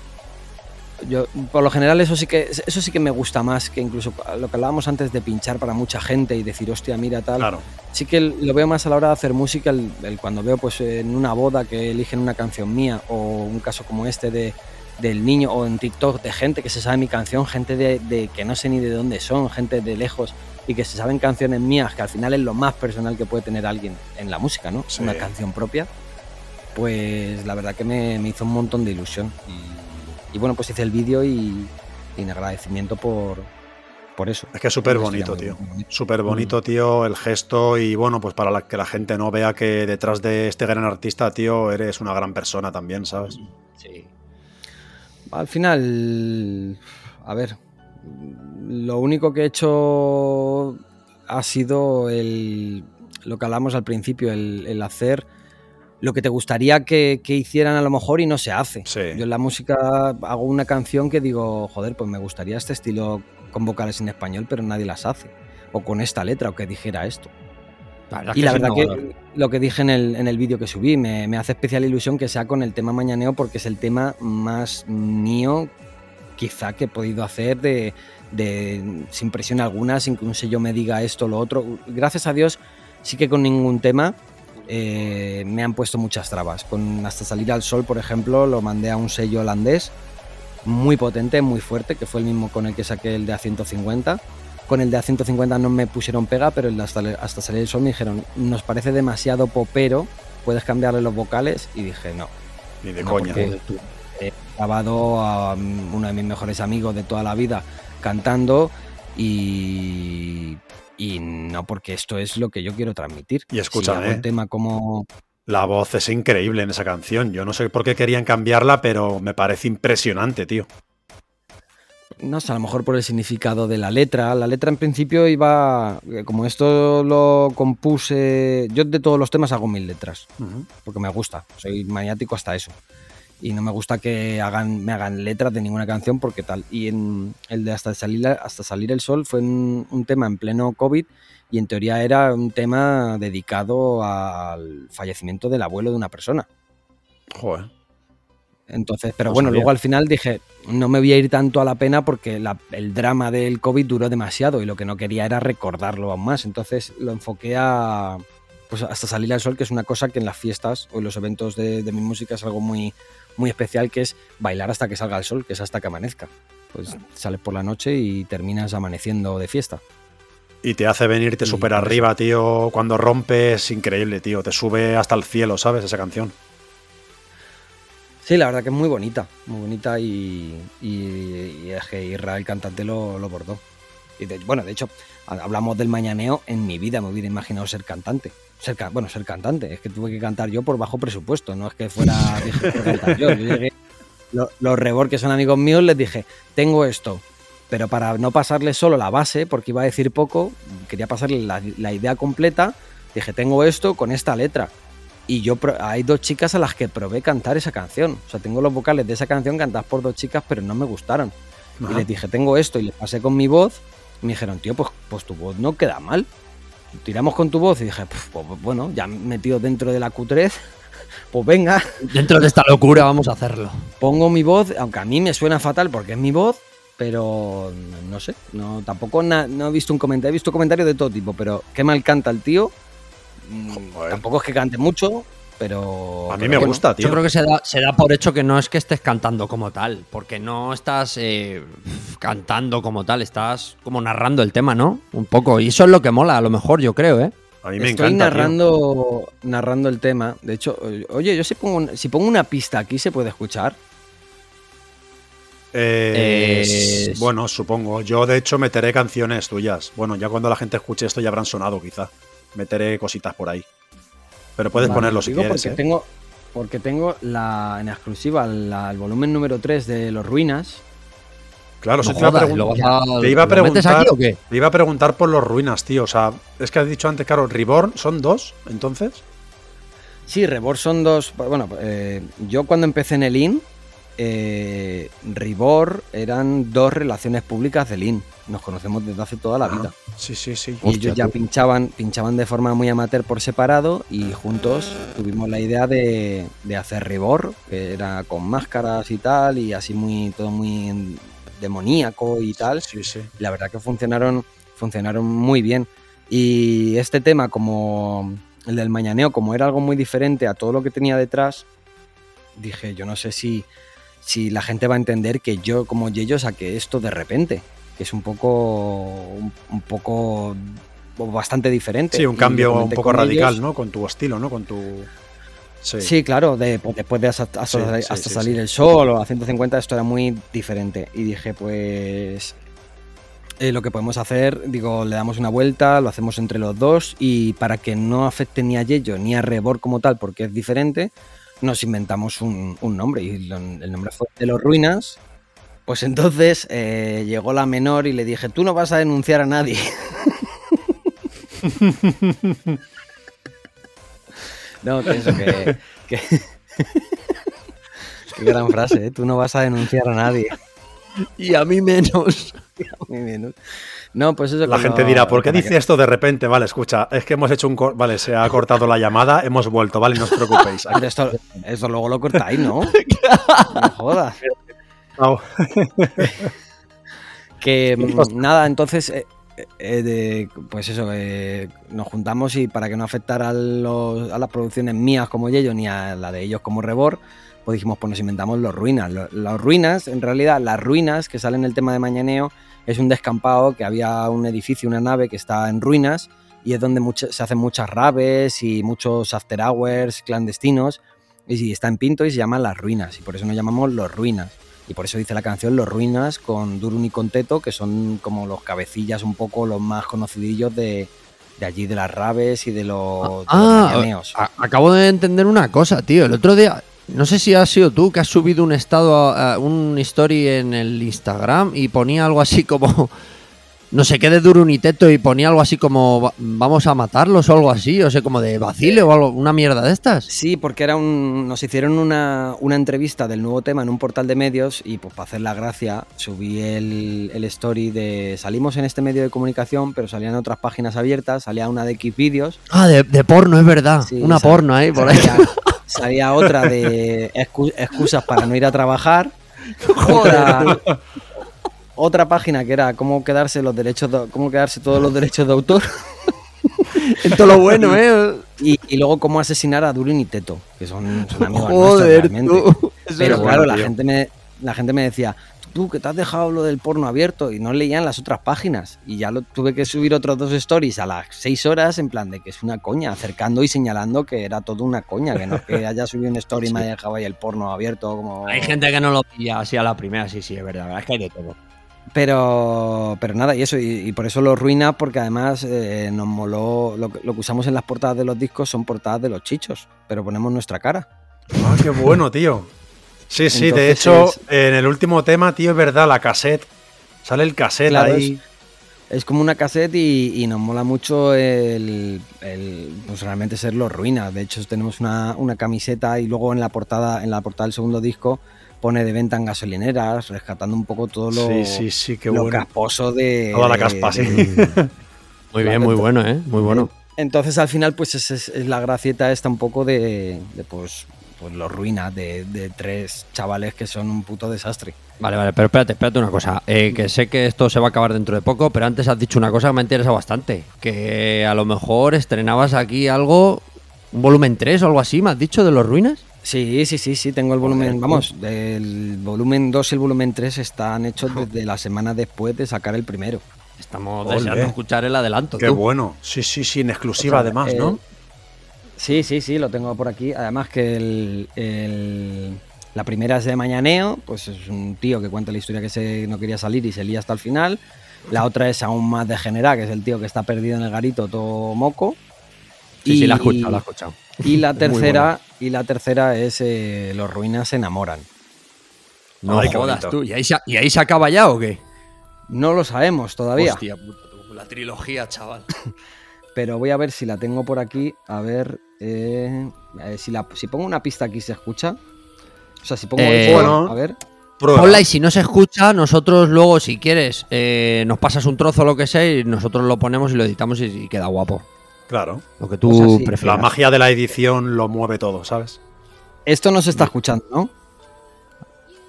Yo, por lo general, eso sí que eso sí que me gusta más que incluso lo que hablábamos antes de pinchar para mucha gente y decir, hostia, mira tal Claro. sí que lo veo más a la hora de hacer música, el, el cuando veo pues en una boda que eligen una canción mía o un caso como este de, del niño o en TikTok de gente que se sabe mi canción, gente de, de que no sé ni de dónde son, gente de lejos y que se saben canciones mías, que al final es lo más personal que puede tener alguien en la música, ¿no? Sí. Una canción propia, pues la verdad que me, me hizo un montón de ilusión. Y, y bueno, pues hice el vídeo y, y en agradecimiento por, por eso. Es que es súper bonito, tío. Súper bonito, tío, el gesto y bueno, pues para la- que la gente no vea que detrás de este gran artista, tío, eres una gran persona también, ¿sabes? Sí. Al final, a ver, lo único que he hecho ha sido el, lo que hablamos al principio, el, el hacer lo que te gustaría que, que hicieran a lo mejor y no se hace. Sí. Yo en la música hago una canción que digo, joder, pues me gustaría este estilo con vocales en español, pero nadie las hace. O con esta letra, o que dijera esto. Y la verdad que lo que dije en el, en el vídeo que subí, me, me hace especial ilusión que sea con el tema Mañaneo porque es el tema más mío quizá que he podido hacer de, de- sin presión alguna, sin que un sello me diga esto o lo otro. Gracias a Dios sí que con ningún tema eh, me han puesto muchas trabas. Con Hasta salir al sol, por ejemplo, lo mandé a un sello holandés muy potente, muy fuerte, que fue el mismo con el que saqué el de A150. Con el de A150 no me pusieron pega, pero el de hasta, hasta salir el sol me dijeron, nos parece demasiado popero, puedes cambiarle los vocales. Y dije, no, Ni de No, coña. porque he grabado a um, uno de mis mejores amigos de toda la vida cantando y, y no porque esto es lo que yo quiero transmitir. Y escúchame, Si el ¿eh? tema como... La voz es increíble en esa canción. Yo no sé por qué querían cambiarla, pero me parece impresionante, tío. No sé, a lo mejor por el significado de la letra. La letra en principio iba... eh, Como esto lo compuse... Yo de todos los temas hago mil letras. porque me gusta, soy maniático hasta eso. Y no me gusta que hagan, me hagan letras de ninguna canción porque tal. Y en el de Hasta salir, hasta salir el sol fue un, un tema en pleno COVID y en teoría era un tema dedicado al fallecimiento del abuelo de una persona. Joder. Entonces, pero No bueno, sabía. luego al final dije, no me voy a ir tanto a la pena porque la- el drama del COVID duró demasiado y lo que no quería era recordarlo aún más. Entonces lo enfoqué a, pues hasta salir al sol, que es una cosa que en las fiestas o en los eventos de, de mi música es algo muy, muy especial, que es bailar hasta que salga el sol, que es hasta que amanezca. Pues sales por la noche y terminas amaneciendo de fiesta. Y te hace venirte súper por eso- arriba, tío. Cuando rompes, increíble, tío. Te sube hasta el cielo, ¿sabes? Esa canción. Sí, la verdad que es muy bonita, muy bonita y, y- y es que Israel, el cantante, lo, lo bordó. Y de- bueno, de hecho, ha- hablamos del mañaneo, en mi vida me hubiera imaginado ser cantante. ser, bueno, ser cantante. Es que tuve que cantar yo por bajo presupuesto, no es que fuera <laughs> cantar yo. Yo llegué, lo- los Rebor, que son amigos míos, les dije, tengo esto. Pero para no pasarles solo la base, porque iba a decir poco, quería pasarle la, la idea completa, dije, tengo esto con esta letra. Y yo hay dos chicas a las que probé cantar esa canción. O sea, tengo los vocales de esa canción cantadas por dos chicas, pero no me gustaron. Ajá. Y les dije, tengo esto, y les pasé con mi voz. Y me dijeron, tío, pues, pues tu voz no queda mal. Tiramos con tu voz. Y dije, "Puf, pues, bueno, ya metido dentro de la Q3, <laughs> pues venga, Dentro de esta locura vamos a hacerlo. pongo mi voz, aunque a mí me suena fatal porque es mi voz, pero no sé, no, tampoco na- no he visto un comentario, he visto comentarios de todo tipo, pero qué mal canta el tío. Mm, Joder. Tampoco es que cante mucho, pero... A mí pero me bueno. gusta, tío. Yo creo que se da, se da por hecho que no es que estés cantando como tal, porque no estás eh, cantando como tal, estás como narrando el tema, ¿no? Un poco. Y eso es lo que mola, a lo mejor, yo creo, ¿eh? A mí me Estoy encanta. tío. narrando, narrando el tema. De hecho, oye, yo si pongo, si pongo una pista aquí, ¿se puede escuchar? Eh, Eh, bueno, supongo. Yo, de hecho, meteré canciones tuyas. Bueno, ya cuando la gente escuche esto ya habrán sonado, quizá. Meteré cositas por ahí. Pero puedes Vale, ponerlo lo si quieres. Porque ¿eh? tengo, porque tengo la, en exclusiva la- el volumen número 3 de Los Ruinas. Claro, eso No te, iba a jodas, pregun- ¿lo vas a- te iba a lo metes preguntar- aquí o qué? te iba a preguntar por los ruinas, tío. O sea, es que has dicho antes, claro, Reborn son dos, entonces. Sí, Rebor son dos. Bueno, eh, yo cuando empecé en el IN, eh, Ribor eran dos relaciones públicas del IN. Nos conocemos desde hace toda la Ah, vida. Sí, sí, sí. Y ellos ya pinchaban, pinchaban de forma muy amateur por separado y juntos tuvimos la idea de, de hacer Rebor, que era con máscaras y tal, y así muy todo muy demoníaco y tal. Sí, sí. La verdad que funcionaron, funcionaron muy bien. Y este tema, como el del mañaneo, como era algo muy diferente a todo lo que tenía detrás, dije, yo no sé si, si la gente va a entender que yo como Yeyo saqué esto de repente, que es un poco, un, un poco bastante diferente. Sí, un cambio un poco radical, ellos. ¿no? Con tu estilo, ¿no? Con tu. Sí. Sí, claro, de- pues, después de hasta, hasta- Sí, sí, hasta sí, salir el sol o a 150 esto era muy diferente. Y dije, pues eh, lo que podemos hacer, digo, le damos una vuelta, lo hacemos entre los dos y para que no afecte ni a Yello ni a Rebor como tal, porque es diferente, nos inventamos un, un nombre y lo- el nombre fue De los Ruinas. Pues entonces eh, llegó la menor y le dije, tú no vas a denunciar a nadie. <laughs> no, que eso que... que- <laughs> Qué gran frase, ¿eh? Tú no vas a denunciar a nadie. Y a mí menos. <laughs> ¿no? No, pues eso La cuando- gente dirá, ¿por qué dice esto de repente? Vale, escucha, es que hemos hecho un. cor- Vale, se ha cortado la llamada, hemos vuelto, vale, no os preocupéis. Pero esto, esto luego lo cortáis, ¿no? No jodas. <laughs> Que <laughs> mm, nada, entonces, eh, eh, de- pues eso, eh, nos juntamos y para que no afectara a, los- a las producciones mías como Yello ni a la de ellos como Rebor, pues dijimos, pues nos inventamos los ruinas. Lo- Los, ruinas, en realidad, las ruinas que salen en el tema de Mañaneo es un descampado que había un edificio, una nave que está en ruinas y es donde se hacen muchas raves y muchos after hours clandestinos. Y está en Pinto y se llaman Las Ruinas, y por eso nos llamamos Los Ruinas. Y por eso dice la canción Los Ruinas con Durun y con Teto, que son como los cabecillas un poco los más conocidillos de, de allí, de las raves y de los, de los Ah, mañaneos. a- acabo de entender una cosa, tío. El otro día, no sé si has sido tú que has subido un estado, a- a un story en el Instagram y ponía algo así como, no sé qué de Duruniteto y ponía algo así como, "Va- vamos a matarlos o algo así, o sea, como de vacile o algo, una mierda de estas. Sí, porque era un, nos hicieron una, una entrevista del nuevo tema en un portal de medios y pues para hacer la gracia subí el, el story de salimos en este medio de comunicación pero salían otras páginas abiertas, salía una de X vídeos Ah, de, de porno, es verdad. Sí, una sal- porno ahí por ahí. salía, <laughs> salía otra de excu- excusas para no ir a trabajar. Joder, Otra, otra página que era cómo quedarse los derechos de- cómo quedarse todos los derechos de autor <laughs> en todo lo bueno, ¿eh? y, y luego cómo asesinar a Durin y Teto, que son, son <laughs> amigos nuestros Joder, realmente. tú. Pero es claro, bueno, la tío. gente me la gente me decía, tú que te has dejado lo del porno abierto y no leían las otras páginas y ya lo tuve que subir otros dos stories a las seis horas en plan de que es una coña, acercando y señalando que era todo una coña, que no es que <laughs> haya subido un story y me haya dejado ahí el porno abierto como Hay gente que no lo pilla así a la primera, sí, sí, es verdad es que hay de todo. Pero, pero nada, y eso, y, y por eso lo ruina, porque además eh, nos moló. Lo, que- lo que usamos en las portadas de los discos son portadas de los chichos, pero ponemos nuestra cara. Ah, qué bueno, tío. Sí, sí, de hecho, es- en el último tema, tío, es verdad, la cassette. Sale el cassette Claro, ahí. Es como una cassette y, y nos mola mucho el, el, pues realmente ser los ruinas. De hecho, tenemos una, una camiseta y luego en la portada, en la portada del segundo disco pone de venta en gasolineras, rescatando un poco todo lo, Sí, sí, sí, qué lo bueno. casposo de. Toda la caspa, sí. de- <laughs> Muy bien, muy bueno, ¿eh? Muy bueno. Entonces al final pues es, es- es la gracieta esta un poco de, de, pues, pues los ruinas de, de tres chavales que son un puto desastre. Vale, vale, pero espérate, espérate una cosa. Eh, que sé que esto se va a acabar dentro de poco, pero antes has dicho una cosa que me ha interesado bastante. Que a lo mejor estrenabas aquí algo, un volumen 3 o algo así, me has dicho, de los ruinas. Sí, sí, sí, sí, tengo el volumen, Joder, vamos, el volumen 2 y el volumen 3 están hechos desde la semana después de sacar el primero. Estamos Ole. deseando escuchar el adelanto. Qué tú. bueno. Sí, sí, sí, en exclusiva O sea, además, eh, ¿no? Sí, sí, sí, lo tengo por aquí. Además que el, el- la primera es de Mañaneo, pues es un tío que cuenta la historia que se no quería salir y se lía hasta el final. La otra es aún más degenerada, que es el tío que está perdido en el garito todo moco. Sí, sí, la he escuchado, la he escuchado. Y la <laughs> tercera, y la tercera es eh, Los ruinas se enamoran. No Ay, jodas tú. ¿Y ahí, se, ¿Y ahí se acaba ya o qué? No lo sabemos todavía, Hostia puta, tú, la trilogía, chaval. <laughs> pero voy a ver si la tengo por aquí. A ver, eh, eh, si, la, si pongo una pista aquí se escucha. O sea, si pongo Eh, esto, bueno. a ver. Prueba. Ponla y si no se escucha, nosotros luego, si quieres, eh, nos pasas un trozo o lo que sea y nosotros lo ponemos y lo editamos y, y queda guapo. Claro. Lo que tú O sea, sí, prefieras. La magia de la edición lo mueve todo, ¿sabes? Esto no se está escuchando, ¿no?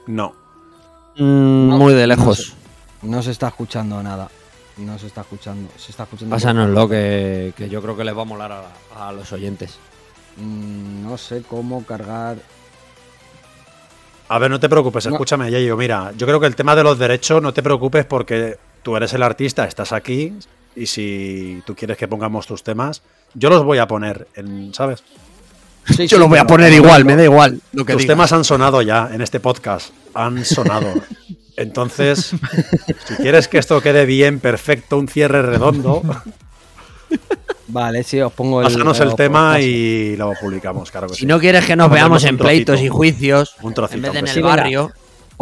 No. Mm, No, muy de no lejos. No se está escuchando nada. No se está escuchando. Se está escuchando. Pásanoslo, que, que yo creo que les va a molar a, a los oyentes. Mm, no sé cómo cargar. A ver, no te preocupes, escúchame, Yayo. Mira, yo creo que el tema de los derechos no te preocupes porque tú eres el artista, estás aquí y si tú quieres que pongamos tus temas, yo los voy a poner, en, ¿sabes? Sí, Yo sí, lo voy a poner igual, me da igual. Lo que Tus temas han sonado ya en este podcast, han sonado. <laughs> Entonces, si quieres que esto quede bien, perfecto, un cierre redondo, Vale, sí, os pongo el. pásanos el tema y lo publicamos, claro que Si sí. no quieres que nos veamos en pleitos trocito. y juicios, Un trocito, en vez de en hombre. el Sí, barrio,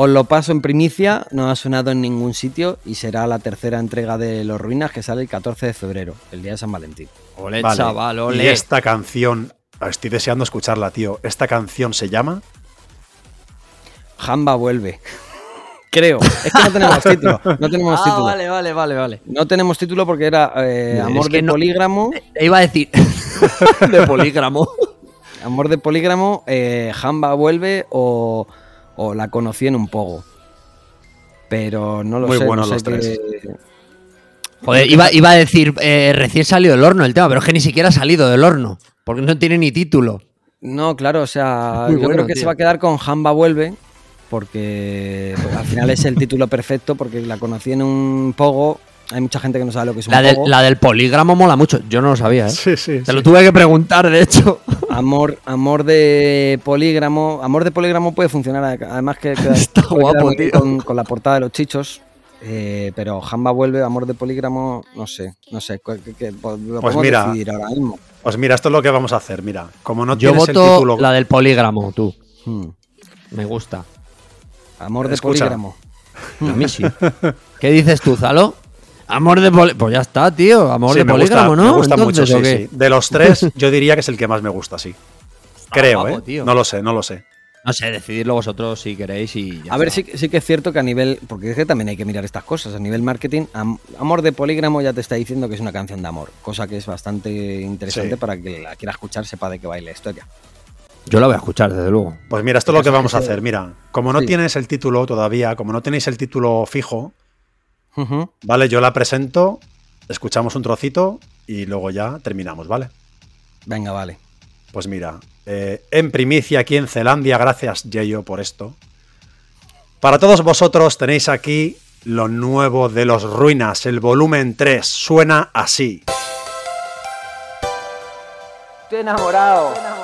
Os lo paso en primicia, no ha sonado en ningún sitio y será la tercera entrega de Los Ruinas que sale el 14 de febrero, el día de San Valentín. ole, Vale, chaval, Y ole. esta canción, estoy deseando escucharla, tío. Esta canción se llama Jamba vuelve. <laughs> Creo. Es que no tenemos <laughs> título. No tenemos Ah, título. vale, vale, vale, vale. No tenemos título porque era eh, Es Amor que de no- Polígramo. E Iba a decir <laughs> de polígramo. Amor de Polígramo, eh, Jamba vuelve o, o la conocí en un pogo. Pero no lo Muy sé. buenos no sé los qué- Joder, iba, iba a decir eh, recién salido del horno el tema, pero es que ni siquiera ha salido del horno. Porque no tiene ni título. No, claro, o sea, Muy yo bueno, creo que tío. se va a quedar con Jamba vuelve. Porque pues, al final es el título perfecto. Porque la conocí en un pogo. Hay mucha gente que no sabe lo que es un La, del- pogo. la del polígramo mola mucho. Yo no lo sabía, ¿eh? Sí, sí. Te lo tuve que preguntar, de hecho. Amor, amor de polígramo. Amor de polígramo puede funcionar. Además que queda- <laughs> Está guapo, tío. Con, con la portada de los chichos. eh, pero Jamba vuelve, amor de polígramo, no sé, no sé. ¿qué- qué- qué- lo Pues mira, decidir ahora mismo. Pues mira, esto es lo que vamos a hacer. Mira, como no Yo tienes el voto título. la del polígramo, tú. Hmm. Me gusta. Amor de Escucha. polígramo. A mí sí. ¿Qué dices tú, Zalo? Amor de polígramo. Pues ya está, tío. Amor Sí, de gusta, ¿no? Me gusta mucho, sí. De los tres, yo diría que es el que más me gusta, sí. Creo, guapo, ¿eh? tío. No lo sé, no lo sé. No sé, decididlo vosotros si queréis y ya A ver, sí, sí que es cierto que a nivel, porque es que también hay que mirar estas cosas, a nivel marketing, Am- Amor de Polígramo ya te está diciendo que es una canción de amor, cosa que es bastante interesante Sí. para que la quiera escuchar sepa de qué va la historia. Yo la voy a escuchar, desde luego. Pues mira, esto es lo que vamos a hacer. Mira, como no Sí. tienes el título todavía, como no tenéis el título fijo, ¿vale? Yo la presento, escuchamos un trocito y luego ya terminamos, ¿vale? Venga, vale. Pues mira, eh, en primicia aquí en Zelandia, gracias Yeyo por esto. Para todos vosotros tenéis aquí lo nuevo de los Ruinas, el volumen 3, suena así. Estoy enamorado. Los ruinas.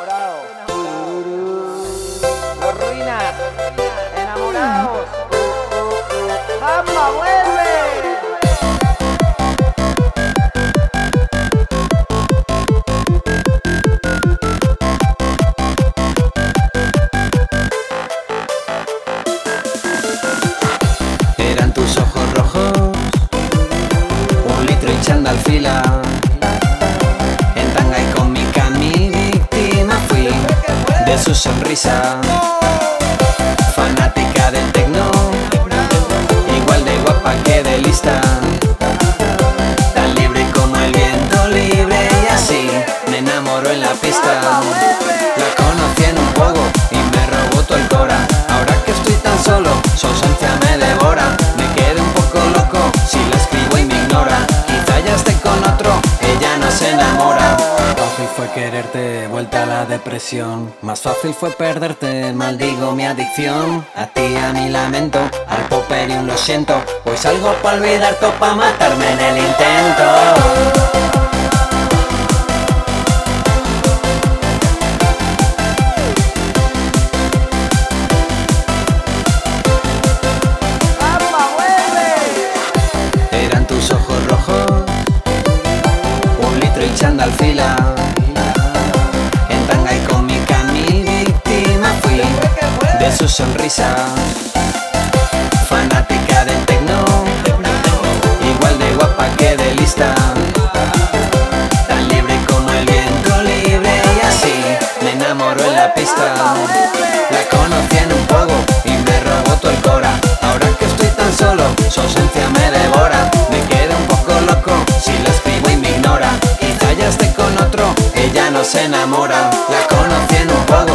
Fila. En tanga y con mi cami víctima fui de su sonrisa. Fanática del tecno, igual de guapa que de lista. Tan libre como el viento libre y así me enamoró en la pista. La conocí en un juego y me robó todo el cora. Ahora que estoy tan solo, su quererte, vuelta a la depresión. Más fácil fue perderte, maldigo mi adicción. A ti, a mi lamento, al popper lo siento. Hoy salgo para olvidar todo, pa' matarme en el intento. Sonrisa. Fanática del tecno, igual de guapa que de lista. Tan libre como el viento libre y así me enamoró en la pista. La conocí en un poco y me robó todo el cora. Ahora que estoy tan solo, su ausencia me devora. Me quedé un poco loco si la escribo y me ignora. Quizá ya esté con otro, ella no se enamora. La conocí en un poco,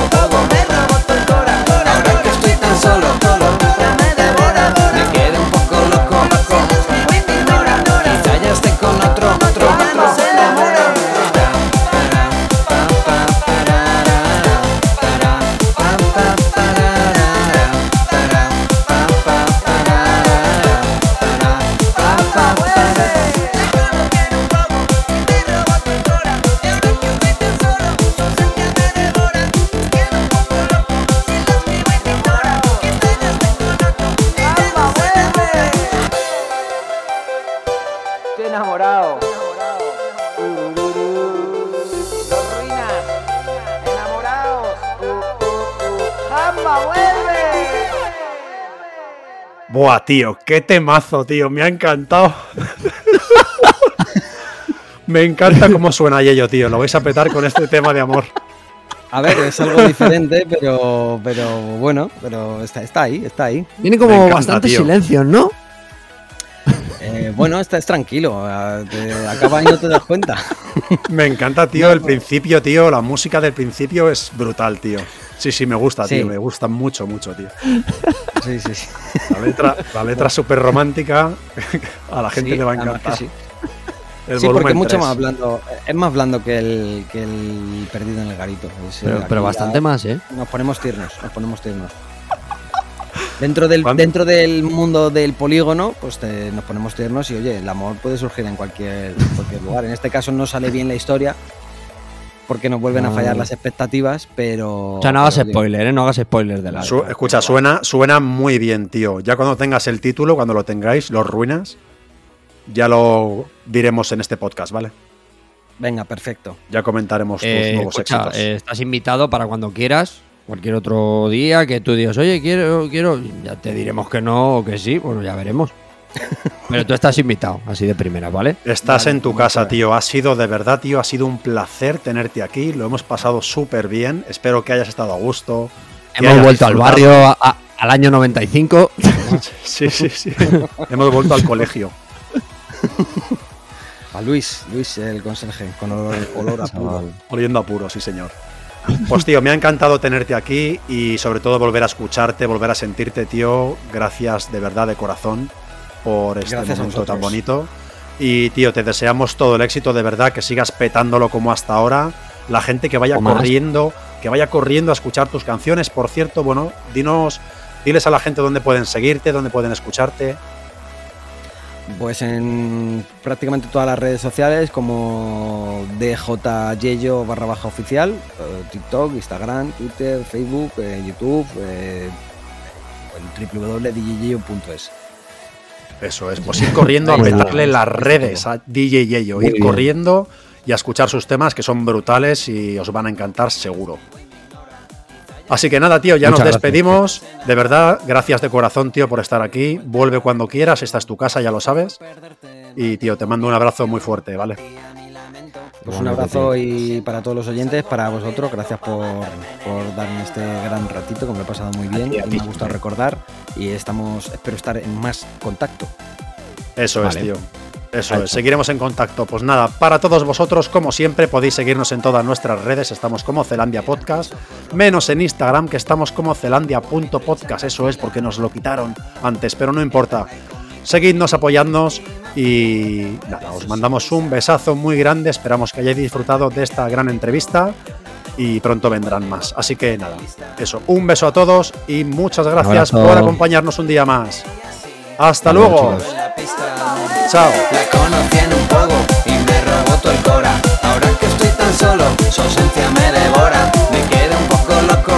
Buah, tío, qué temazo, tío. Me ha encantado. Me encanta cómo suena Yello, tío. Lo vais a petar con este tema de amor. A ver, es algo diferente, pero, pero bueno, pero está, está ahí, está ahí. Tiene Me como encanta, bastantes tío. silencios, ¿no? Eh, bueno, está, es tranquilo, te acaba y no te das cuenta. Me encanta, tío, el principio, tío. La música del principio es brutal, tío. Sí, sí, me gusta, Sí. tío. Me gusta mucho, mucho, tío. <laughs> Sí, sí, sí. La letra, la letra súper romántica. <laughs> A la gente Sí, le va a encantar. sí. El Sí, porque es mucho 3. más blando, es más blando que el, que el perdido en el garito. Es, Pero, bastante ya más, ¿eh? Nos ponemos tiernos, nos ponemos tiernos. Dentro del, ¿Cuándo? dentro del mundo del polígono, pues te- nos ponemos tiernos y oye, el amor puede surgir en cualquier, cualquier lugar. En este caso no sale bien la historia porque nos vuelven a No. fallar las expectativas, pero. O sea, no hagas spoiler, ¿eh? No hagas spoiler de la. Su- escucha, suena, suena muy bien, tío. Ya cuando tengas el título, cuando lo tengáis, los ruinas, ya lo diremos en este podcast, ¿vale? Venga, perfecto. Ya comentaremos tus Eh, nuevos escucha, éxitos. eh, estás invitado para cuando quieras, cualquier otro día que tú digas, oye, quiero, quiero, ya te diremos que no o que sí, bueno, ya veremos. Pero tú estás invitado, así de primera, ¿vale? Estás Vale, en tu casa, tío. Ha sido de verdad, tío. Ha sido un placer tenerte aquí. Lo hemos pasado súper bien. Espero que hayas estado a gusto. Hemos vuelto al barrio a- a- al año 95. <laughs> Sí, sí, sí. Hemos vuelto al colegio. A Luis, Luis el conserje, con olor, olor a puro. Oliendo a puro, sí, señor. Pues, tío, me ha encantado tenerte aquí y sobre todo volver a escucharte, volver a sentirte, tío. Gracias de verdad, de corazón, por este Gracias momento tan bonito. Y, tío, te deseamos todo el éxito, de verdad, que sigas petándolo como hasta ahora. La gente que vaya corriendo, que vaya corriendo a escuchar tus canciones. Por cierto, bueno, dinos, diles a la gente dónde pueden seguirte, dónde pueden escucharte. Pues en prácticamente todas las redes sociales como DJYello barra baja oficial, eh, TikTok, Instagram, Twitter, Facebook, eh, YouTube, eh, en www.djyello.es. Eso es, pues ir corriendo a petarle las redes a DJ Yeyo, ir corriendo y a escuchar sus temas que son brutales y os van a encantar seguro. Así que nada, tío, ya Muchas nos gracias, despedimos. De verdad, gracias de corazón, tío, por estar aquí. Vuelve cuando quieras, esta es tu casa, ya lo sabes. Y, tío, te mando un abrazo muy fuerte, ¿vale? Pues un abrazo y para todos los oyentes, para vosotros, gracias por, por darme este gran ratito que me lo he pasado muy bien, ti, a y ti. me ha gustado recordar y estamos, espero estar en más contacto. Eso Vale. es, tío. Eso es, seguiremos en contacto. Pues nada, para todos vosotros, como siempre, podéis seguirnos en todas nuestras redes. Estamos como Zelandia Podcast, menos en Instagram, que estamos como zelandia.podcast. Eso es, porque nos lo quitaron antes, pero no importa. Seguidnos, apoyadnos y nada, os mandamos un besazo muy grande, esperamos que hayáis disfrutado de esta gran entrevista y pronto vendrán más. Así que nada, eso, un beso a todos y muchas gracias por acompañarnos un día más. Hasta luego. Chao. La conocí que estoy tan solo, su ausencia me. Me quedo un poco loco